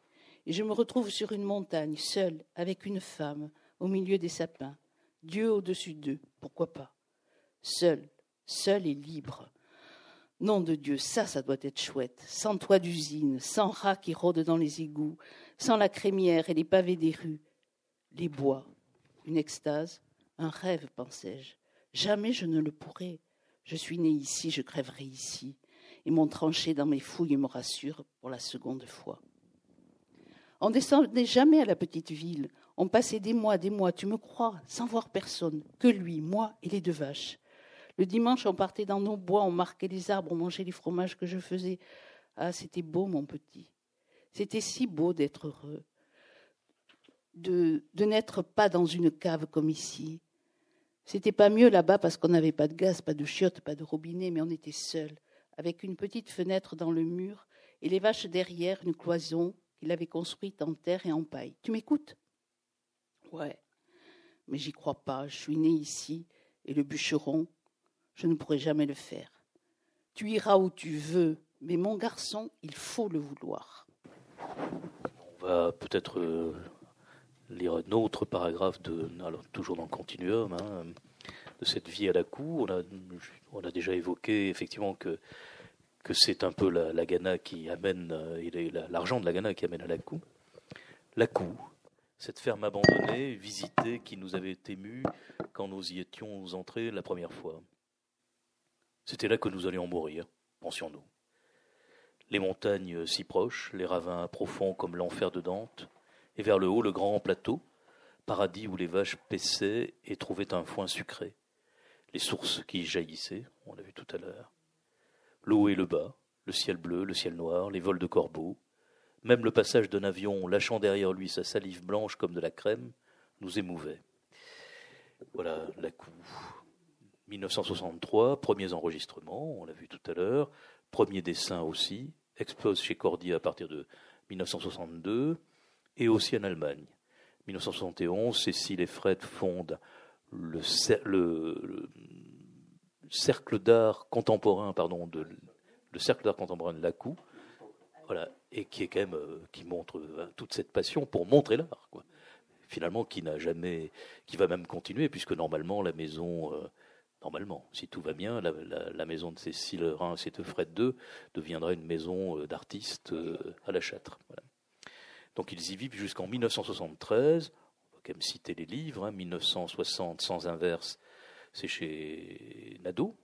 et je me retrouve sur une montagne, seule, avec une femme, au milieu des sapins. Dieu au-dessus d'eux, pourquoi pas? Seul, seul et libre. Nom de Dieu, ça, ça doit être chouette. Sans toit d'usine, sans rats qui rôdent dans les égouts, sans la crémière et les pavés des rues. Les bois, une extase, un rêve, pensais-je. Jamais je ne le pourrai. Je suis né ici, je crèverai ici. Et mon tranché dans mes fouilles me rassure pour la seconde fois. On descendait jamais à la petite ville. On passait des mois, des mois, tu me crois, sans voir personne, que lui, moi et les deux vaches. Le dimanche, on partait dans nos bois, on marquait les arbres, on mangeait les fromages que je faisais. Ah, c'était beau, mon petit. C'était si beau d'être heureux, de, de n'être pas dans une cave comme ici. C'était pas mieux là-bas parce qu'on n'avait pas de gaz, pas de chiottes, pas de robinet, mais on était seuls, avec une petite fenêtre dans le mur et les vaches derrière, une cloison, qu'il avait construite en terre et en paille. Tu m'écoutes? Ouais, mais j'y crois pas. Je suis né ici et le bûcheron, je ne pourrai jamais le faire. Tu iras où tu veux, mais mon garçon, il faut le vouloir.
On va peut-être euh, lire un autre paragraphe de, alors toujours dans le continuum, hein, de cette vie à la cour. On a, on a déjà évoqué effectivement que que c'est un peu la, Ghana qui amène, euh, l'argent de la Ghana qui amène à la coup. La coup, cette ferme abandonnée, visitée, qui nous avait ému quand nous y étions entrés la première fois. C'était là que nous allions mourir, pensions-nous. Les montagnes si proches, les ravins profonds comme l'enfer de Dante, et vers le haut le grand plateau, paradis où les vaches paissaient et trouvaient un foin sucré, les sources qui jaillissaient, on l'a vu tout à l'heure, le et le bas, le ciel bleu, le ciel noir, les vols de corbeaux, même le passage d'un avion lâchant derrière lui sa salive blanche comme de la crème, nous émouvait. Voilà la coup. 1963, premiers enregistrements, on l'a vu tout à l'heure, premier dessin aussi, explose chez Cordier à partir de 1962, et aussi en Allemagne. 1971, Cécile et Fred fondent le, le, cercle d'art contemporain, pardon, de, le cercle d'art contemporain de Lacou, voilà, et qui est quand même, euh, qui montre euh, toute cette passion pour montrer l'art, quoi. Finalement, qui n'a jamais, qui va même continuer, puisque normalement la maison, euh, normalement, si tout va bien, la, maison de Cécile Reims et de Fred II deviendra une maison d'artistes à la Châtre. Donc ils y vivent jusqu'en 1973. On va quand même citer les livres, 1960 hein, sans inverse c'est chez Nadeau,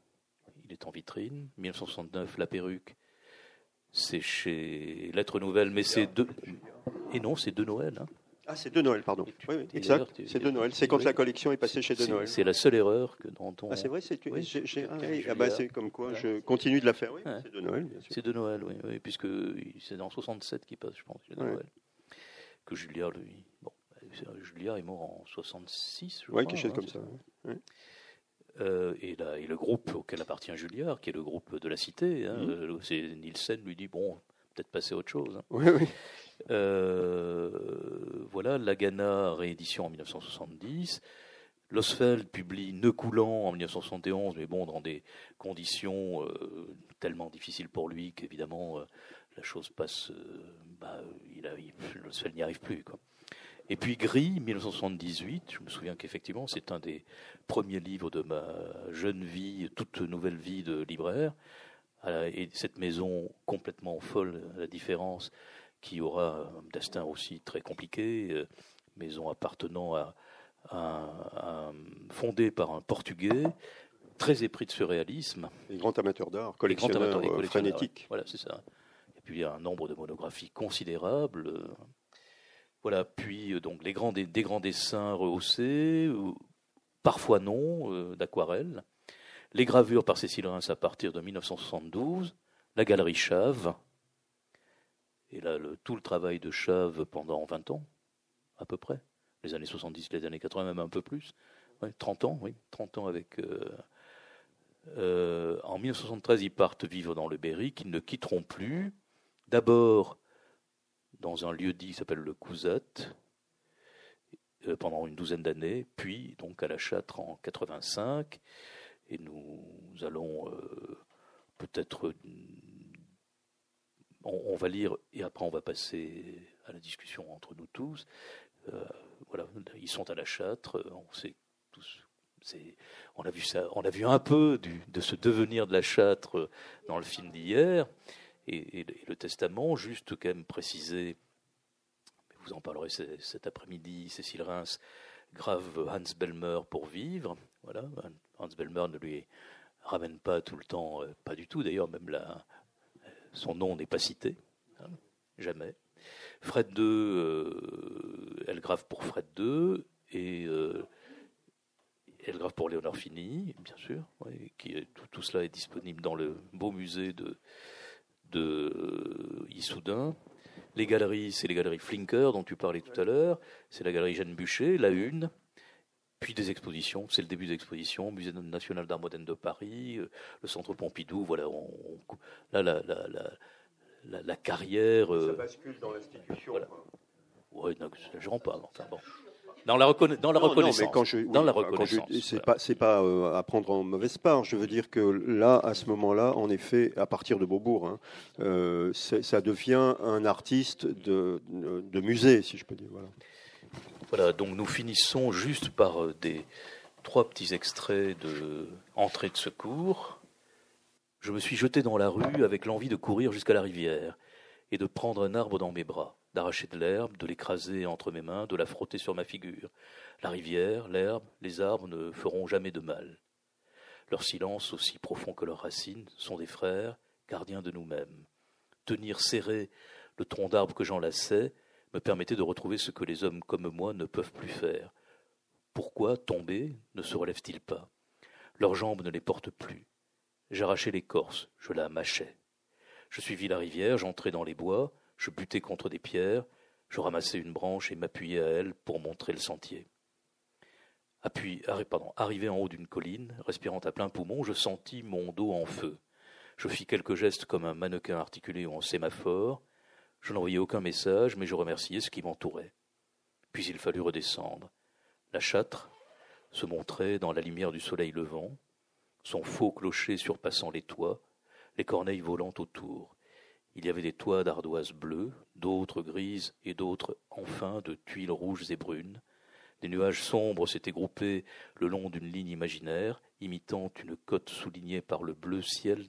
il est en vitrine. 1969, La Perruque, c'est chez Lettres Nouvelles, mais c'est deux. Et non, c'est de Noël. Hein.
Ah, c'est de Noël, pardon. Oui, oui, exact. C'est de Noël. C'est quand la collection est passée chez de Noël.
C'est la seule erreur que dans ton.
Ah, c'est vrai, c'est ah, ah, bah, c'est comme quoi je continue de la faire. Oui, c'est de Noël, bien sûr.
C'est de Noël, oui, oui puisque c'est dans 67 qui passe, je pense, de Noël. Que Julia, lui. Bon, Julia est mort en 66, je
crois. Oui, quelque chose hein, comme ça.
Euh, et, le groupe auquel appartient Julliard, qui est le groupe de la Cité, hein, mmh. c'est Nielsen lui dit bon, peut-être passer à autre chose. Hein.
Oui, oui.
Euh, voilà, Lagana, réédition en 1970. Losfeld publie Ne coulant en 1971, mais bon, dans des conditions euh, tellement difficiles pour lui qu'évidemment euh, la chose passe. bah, il a, Losfeld n'y arrive plus. Quoi. Et puis Gris, 1978, je me souviens qu'effectivement c'est un des premiers livres de ma jeune vie, toute nouvelle vie de libraire. Et cette maison complètement folle, la différence, qui aura un destin aussi très compliqué, euh, maison appartenant à, un fondée par un Portugais, très épris de surréalisme.
Les grands amateurs d'art, collectionneurs euh, frénétiques.
Voilà, c'est ça. Et puis il y a un nombre de monographies considérables. Voilà, puis euh, donc les grands, des, grands dessins rehaussés, parfois non, d'aquarelle. Les gravures par Cécile Reims à partir de 1972. La galerie Chave, et là, tout le travail de Chave pendant 20 ans, à peu près, les années 70, les années 80, même un peu plus, 30 ans, oui, 30 ans avec. Euh, euh, en 1973, ils partent vivre dans le Berry, qu'ils ne quitteront plus. D'abord dans un lieu dit qui s'appelle le Cousat, euh, pendant une douzaine d'années, puis donc à la Châtre en 85, et nous allons peut-être on, va lire et après on va passer à la discussion entre nous tous. Euh, voilà, ils sont à la châtre, on sait. On a vu ça, on a vu un peu de ce devenir de la châtre dans le film d'hier et, le testament, juste quand même préciser. Vous en parlerez cet après-midi, Cécile Reims grave Hans Belmer pour vivre. Voilà, Hans Belmer ne lui ramène pas tout le temps, euh, pas du tout d'ailleurs, même son nom n'est pas cité, hein, jamais. Fred II, euh, elle grave pour Fred II, et euh, elle grave pour Léonard Fini, bien sûr. tout, cela est disponible dans le beau musée de, de Issoudun. Les galeries, c'est les galeries Flinker dont tu parlais tout à l'heure. C'est la galerie Jeanne Bûcher, la une. Puis des expositions, c'est le début des expositions, Musée national d'art moderne de Paris, euh, le Centre Pompidou, voilà, on, là, la, la, la, la, carrière...
Ça euh, bascule dans l'institution. Voilà.
Oui, je ne pas, enfin bon. Dans la, dans la reconnaissance. Non, mais
quand je, dans la reconnaissance. C'est pas, c'est pas euh, à prendre en mauvaise part. Je veux dire que là, à ce moment-là, en effet, à partir de Beaubourg, hein, euh, ça devient un artiste de, de, musée, si je peux dire. Voilà.
Voilà, donc nous finissons juste par euh, des trois petits extraits de Entrée de secours. Je me suis jeté dans la rue avec l'envie de courir jusqu'à la rivière et de prendre un arbre dans mes bras, d'arracher de l'herbe, de l'écraser entre mes mains, de la frotter sur ma figure. La rivière, l'herbe, les arbres ne feront jamais de mal. Leur silence, aussi profond que leurs racines, sont des frères, gardiens de nous-mêmes. Tenir serré le tronc d'arbre que j'enlaçais, me permettait de retrouver ce que les hommes comme moi ne peuvent plus faire. Pourquoi, tombés, ne se relèvent-ils pas? Leurs jambes ne les portent plus. J'arrachais l'écorce, je la mâchais. Je suivis la rivière, j'entrai dans les bois, je butais contre des pierres, je ramassai une branche et m'appuyai à elle pour montrer le sentier. Arrivé en haut d'une colline, respirant à plein poumon, je sentis mon dos en feu. Je fis quelques gestes comme un mannequin articulé ou en sémaphore, je n'envoyais aucun message, mais je remerciais ce qui m'entourait. Puis il fallut redescendre. La châtre se montrait dans la lumière du soleil levant, son faux clocher surpassant les toits, les corneilles volant autour. Il y avait des toits d'ardoises bleues, d'autres grises et d'autres enfin de tuiles rouges et brunes. Des nuages sombres s'étaient groupés le long d'une ligne imaginaire, imitant une côte soulignée par le bleu ciel,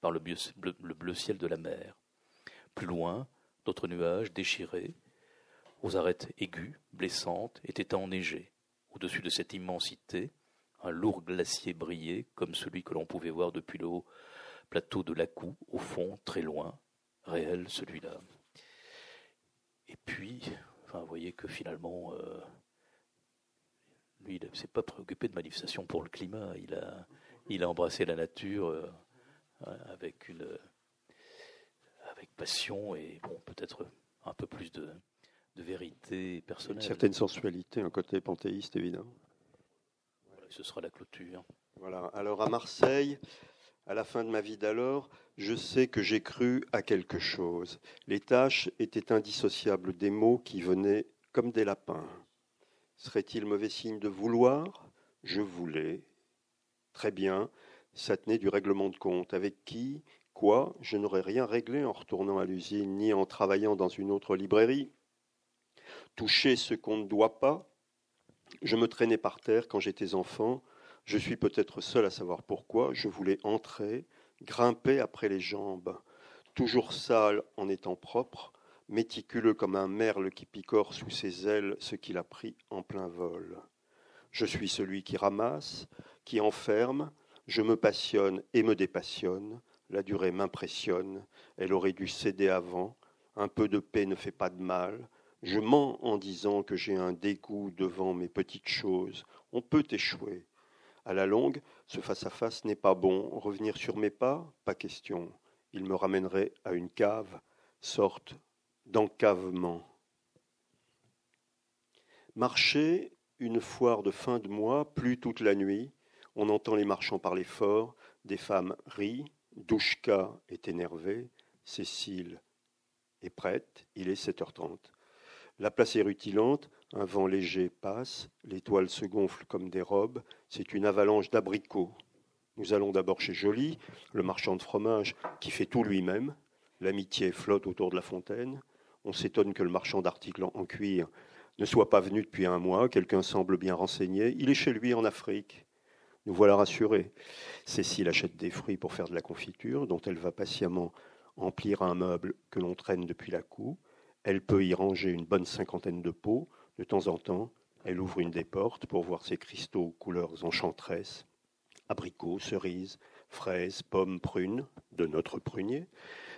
par, le, le bleu ciel de la mer. Plus loin, D'autres nuages, déchirés, aux arêtes aiguës, blessantes, étaient enneigés. Au-dessus de cette immensité, un lourd glacier brillait, comme celui que l'on pouvait voir depuis le haut plateau de Lacou, au fond, très loin, réel celui-là. Et puis, enfin, vous voyez que finalement, lui, il ne s'est pas préoccupé de manifestations pour le climat. Il a, il a embrassé la nature avec une avec passion et bon, peut-être un peu plus de, de vérité personnelle.
Une certaine sensualité, un côté panthéiste évidemment.
ce sera la clôture.
Voilà. Alors à Marseille, à la fin de ma vie d'alors, je sais que j'ai cru à quelque chose. Les tâches étaient indissociables des mots qui venaient comme des lapins. Serait-il mauvais signe de vouloir? Je voulais. Très bien, ça tenait du règlement de compte. Avec qui? Quoi? Je n'aurais rien réglé en retournant à l'usine, ni en travaillant dans une autre librairie. Toucher ce qu'on ne doit pas? Je me traînais par terre quand j'étais enfant. Je suis peut-être seul à savoir pourquoi. Je voulais entrer, grimper après les jambes. Toujours sale en étant propre, méticuleux comme un merle qui picore sous ses ailes ce qu'il a pris en plein vol. Je suis celui qui ramasse, qui enferme, je me passionne et me dépassionne, la durée m'impressionne, elle aurait dû céder avant, un peu de paix ne fait pas de mal, je mens en disant que j'ai un dégoût devant mes petites choses, on peut échouer. À la longue, ce face-à-face n'est pas bon, revenir sur mes pas, pas question, il me ramènerait à une cave, sorte d'encavement. Marcher, une foire de fin de mois, plus toute la nuit, on entend les marchands parler fort, des femmes rient, Douchka est énervée, Cécile est prête, il est 7h30. La place est rutilante, un vent léger passe, les toiles se gonflent comme des robes, c'est une avalanche d'abricots. Nous allons d'abord chez Joly, le marchand de fromage qui fait tout lui-même. L'amitié flotte autour de la fontaine. On s'étonne que le marchand d'articles en cuir ne soit pas venu depuis un mois. Quelqu'un semble bien renseigné. Il est chez lui en Afrique. Nous voilà rassurés. Cécile achète des fruits pour faire de la confiture, dont elle va patiemment emplir un meuble que l'on traîne depuis la cour. Elle peut y ranger une bonne cinquantaine de pots. De temps en temps, elle ouvre une des portes pour voir ces cristaux aux couleurs enchanteresses. Abricots, cerises, fraises, pommes, prunes, de notre prunier,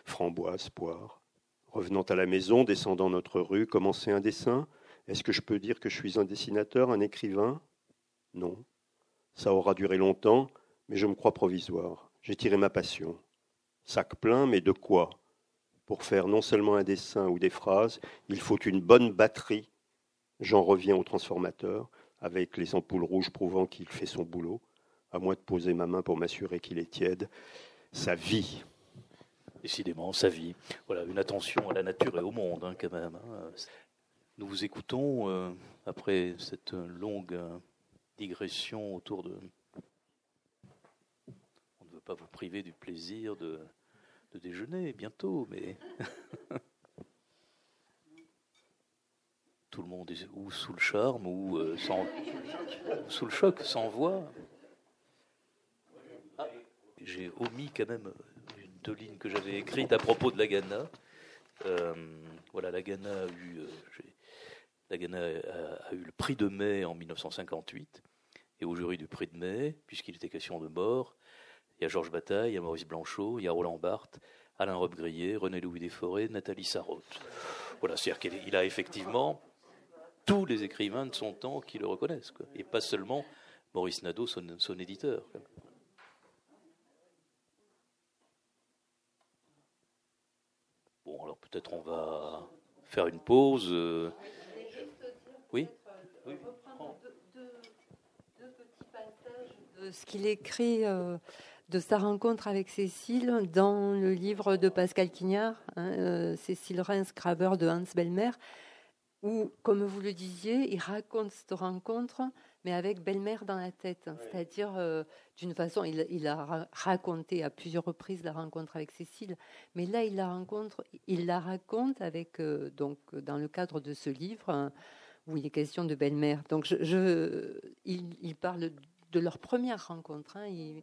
framboises, poires. Revenant à la maison, descendant notre rue, commencer un dessin? Est-ce que je peux dire que je suis un dessinateur, un écrivain? Non. Ça aura duré longtemps, mais je me crois provisoire. J'ai tiré ma passion. Sac plein, mais de quoi? Pour faire non seulement un dessin ou des phrases, il faut une bonne batterie. J'en reviens au transformateur, avec les ampoules rouges prouvant qu'il fait son boulot, à moi de poser ma main pour m'assurer qu'il est tiède. Sa vie.
Décidément, sa vie. Voilà, une attention à la nature et au monde, hein, quand même. Hein. Nous vous écoutons euh, après cette longue euh, digression autour de. On ne veut pas vous priver du plaisir de, déjeuner bientôt, mais. Tout le monde est ou sous le charme ou euh, sous le choc, sans voix. Ah, j'ai omis quand même deux lignes que j'avais écrites à propos de la Ghana. Euh, voilà, la Ghana a eu, euh, la Ghana a, eu le prix de mai en 1958 et au jury du prix de mai, puisqu'il était question de mort, il y a Georges Bataille, il y a Maurice Blanchot, il y a Roland Barthes, Alain Robbe-Grillet, René-Louis Desforêts, Nathalie Sarraute. Voilà, c'est-à-dire qu'il a effectivement tous les écrivains de son temps qui le reconnaissent, et pas seulement Maurice Nadeau, son, éditeur. Bon, alors peut-être on va faire une pause. Euh, oui
ce qu'il écrit euh, de sa rencontre avec Cécile dans le livre de Pascal Quignard, hein, euh, Cécile Reims, graveur de Hans Belmer, où, comme vous le disiez, il raconte cette rencontre, mais avec Belmer dans la tête. C'est-à-dire, euh, d'une façon, il, a raconté à plusieurs reprises la rencontre avec Cécile, mais là, il la rencontre, il la raconte avec, donc, dans le cadre de ce livre. Hein, où il est question de Belmer. Donc, je, il, il, parle de leur première rencontre. Hein. Ils,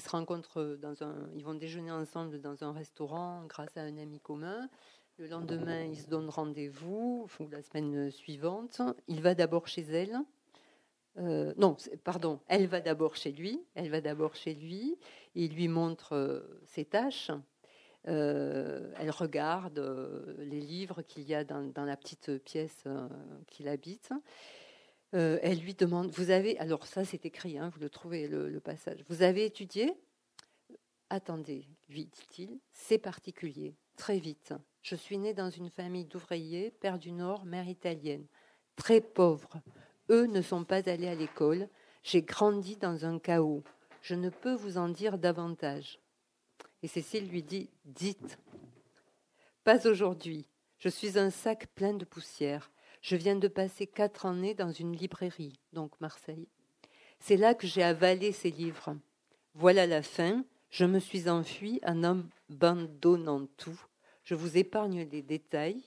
se rencontrent dans un, ils vont déjeuner ensemble dans un restaurant grâce à un ami commun. Le lendemain, ils se donnent rendez-vous, ou la semaine suivante. Il va d'abord chez elle. Euh, non, pardon, elle va d'abord chez lui. Elle va d'abord chez lui. Il lui montre euh, ses tâches. elle regarde les livres qu'il y a dans, la petite pièce qu'il habite. elle lui demande, vous avez, alors ça c'est écrit, hein, vous le trouvez le passage, vous avez étudié? Attendez, lui dit-il, c'est particulier, très vite. Je suis né dans une famille d'ouvriers, père du Nord, mère italienne, très pauvre. Eux ne sont pas allés à l'école. J'ai grandi dans un chaos. Je ne peux vous en dire davantage. Et Cécile lui dit Dites. Pas aujourd'hui. Je suis un sac plein de poussière. Je viens de passer quatre années dans une librairie, donc Marseille. C'est là que j'ai avalé ces livres. Voilà la fin. Je me suis enfui en abandonnant tout. Je vous épargne les détails,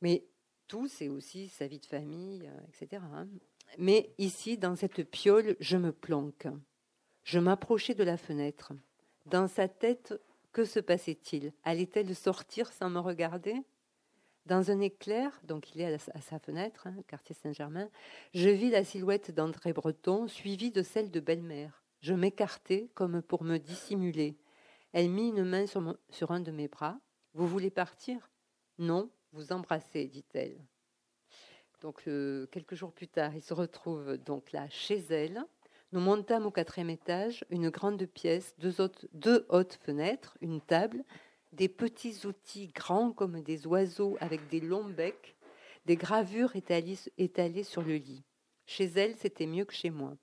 mais tout, c'est aussi sa vie de famille, euh, etc. Hein. Mais ici, dans cette piole, je me planque. Je m'approchais de la fenêtre. Dans sa tête, que se passait-il? Allait-elle sortir sans me regarder? Dans un éclair, donc il est à, sa fenêtre, hein, quartier Saint-Germain, je vis la silhouette d'André Breton suivie de celle de belle-mère. Je m'écartai comme pour me dissimuler. Elle mit une main sur, un de mes bras. Vous voulez partir Non, vous embrassez, dit-elle. Donc quelques jours plus tard, il se retrouve donc là chez elle. Nous montâmes au quatrième étage, une grande pièce, deux hautes fenêtres, une table, des petits outils grands comme des oiseaux avec des longs becs, des gravures étalées sur le lit. Chez elle, c'était mieux que chez moi.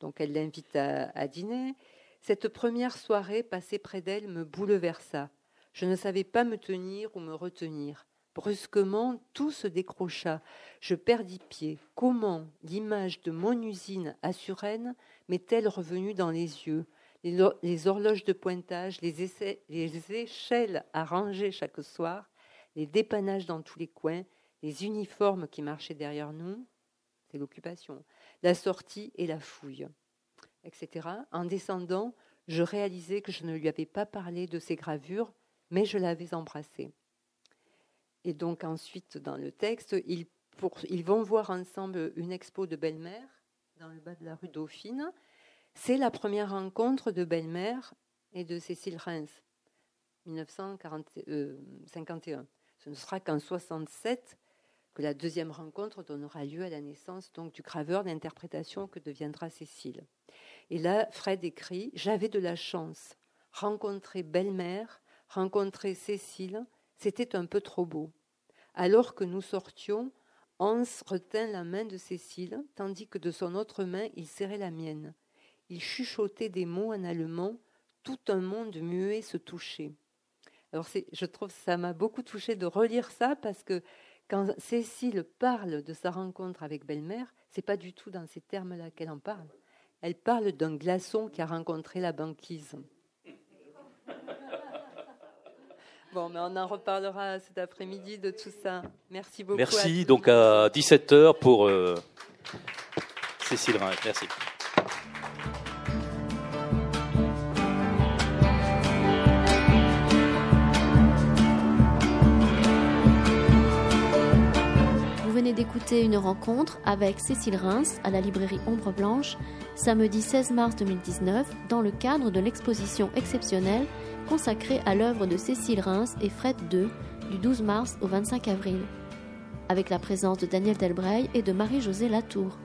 Donc elle l'invite à, dîner. Cette première soirée passée près d'elle me bouleversa. Je ne savais pas me tenir ou me retenir. Brusquement, tout se décrocha. Je perdis pied. Comment l'image de mon usine à Suresnes m'est-elle revenue dans les yeux? Les, horloges de pointage, les, les échelles à ranger chaque soir, les dépannages dans tous les coins, les uniformes qui marchaient derrière nous, c'est l'occupation, la sortie et la fouille, etc. En descendant, je réalisais que je ne lui avais pas parlé de ces gravures, mais je l'avais embrassé. Et donc ensuite, dans le texte, ils, ils vont voir ensemble une expo de belle-mère dans le bas de la rue Dauphine. C'est la première rencontre de belle-mère et de Cécile Reims, 1951. Euh, Ce ne sera qu'en 67 la deuxième rencontre donnera lieu à la naissance donc du graveur d'interprétation que deviendra Cécile. Et là, Fred écrit J'avais de la chance. Rencontrer belle-mère, rencontrer Cécile, c'était un peu trop beau. Alors que nous sortions, Hans retint la main de Cécile, tandis que de son autre main, il serrait la mienne. Il chuchotait des mots en allemand, tout un monde muet se touchait. Alors je trouve que ça m'a beaucoup touché de relire ça parce que quand Cécile parle de sa rencontre avec belle-mère, c'est pas du tout dans ces termes-là qu'elle en parle. Elle parle d'un glaçon qui a rencontré la banquise. Bon, mais on en reparlera cet après-midi de tout ça. Merci beaucoup.
Merci. donc à 17h pour euh, Cécile Rhin. Merci.
Une rencontre avec Cécile Reims à la librairie Ombre Blanche samedi 16 mars 2019 dans le cadre de l'exposition exceptionnelle consacrée à l'œuvre de Cécile Reims et Fred II du 12 mars au 25 avril, avec la présence de Daniel Delbray et de Marie-Josée Latour.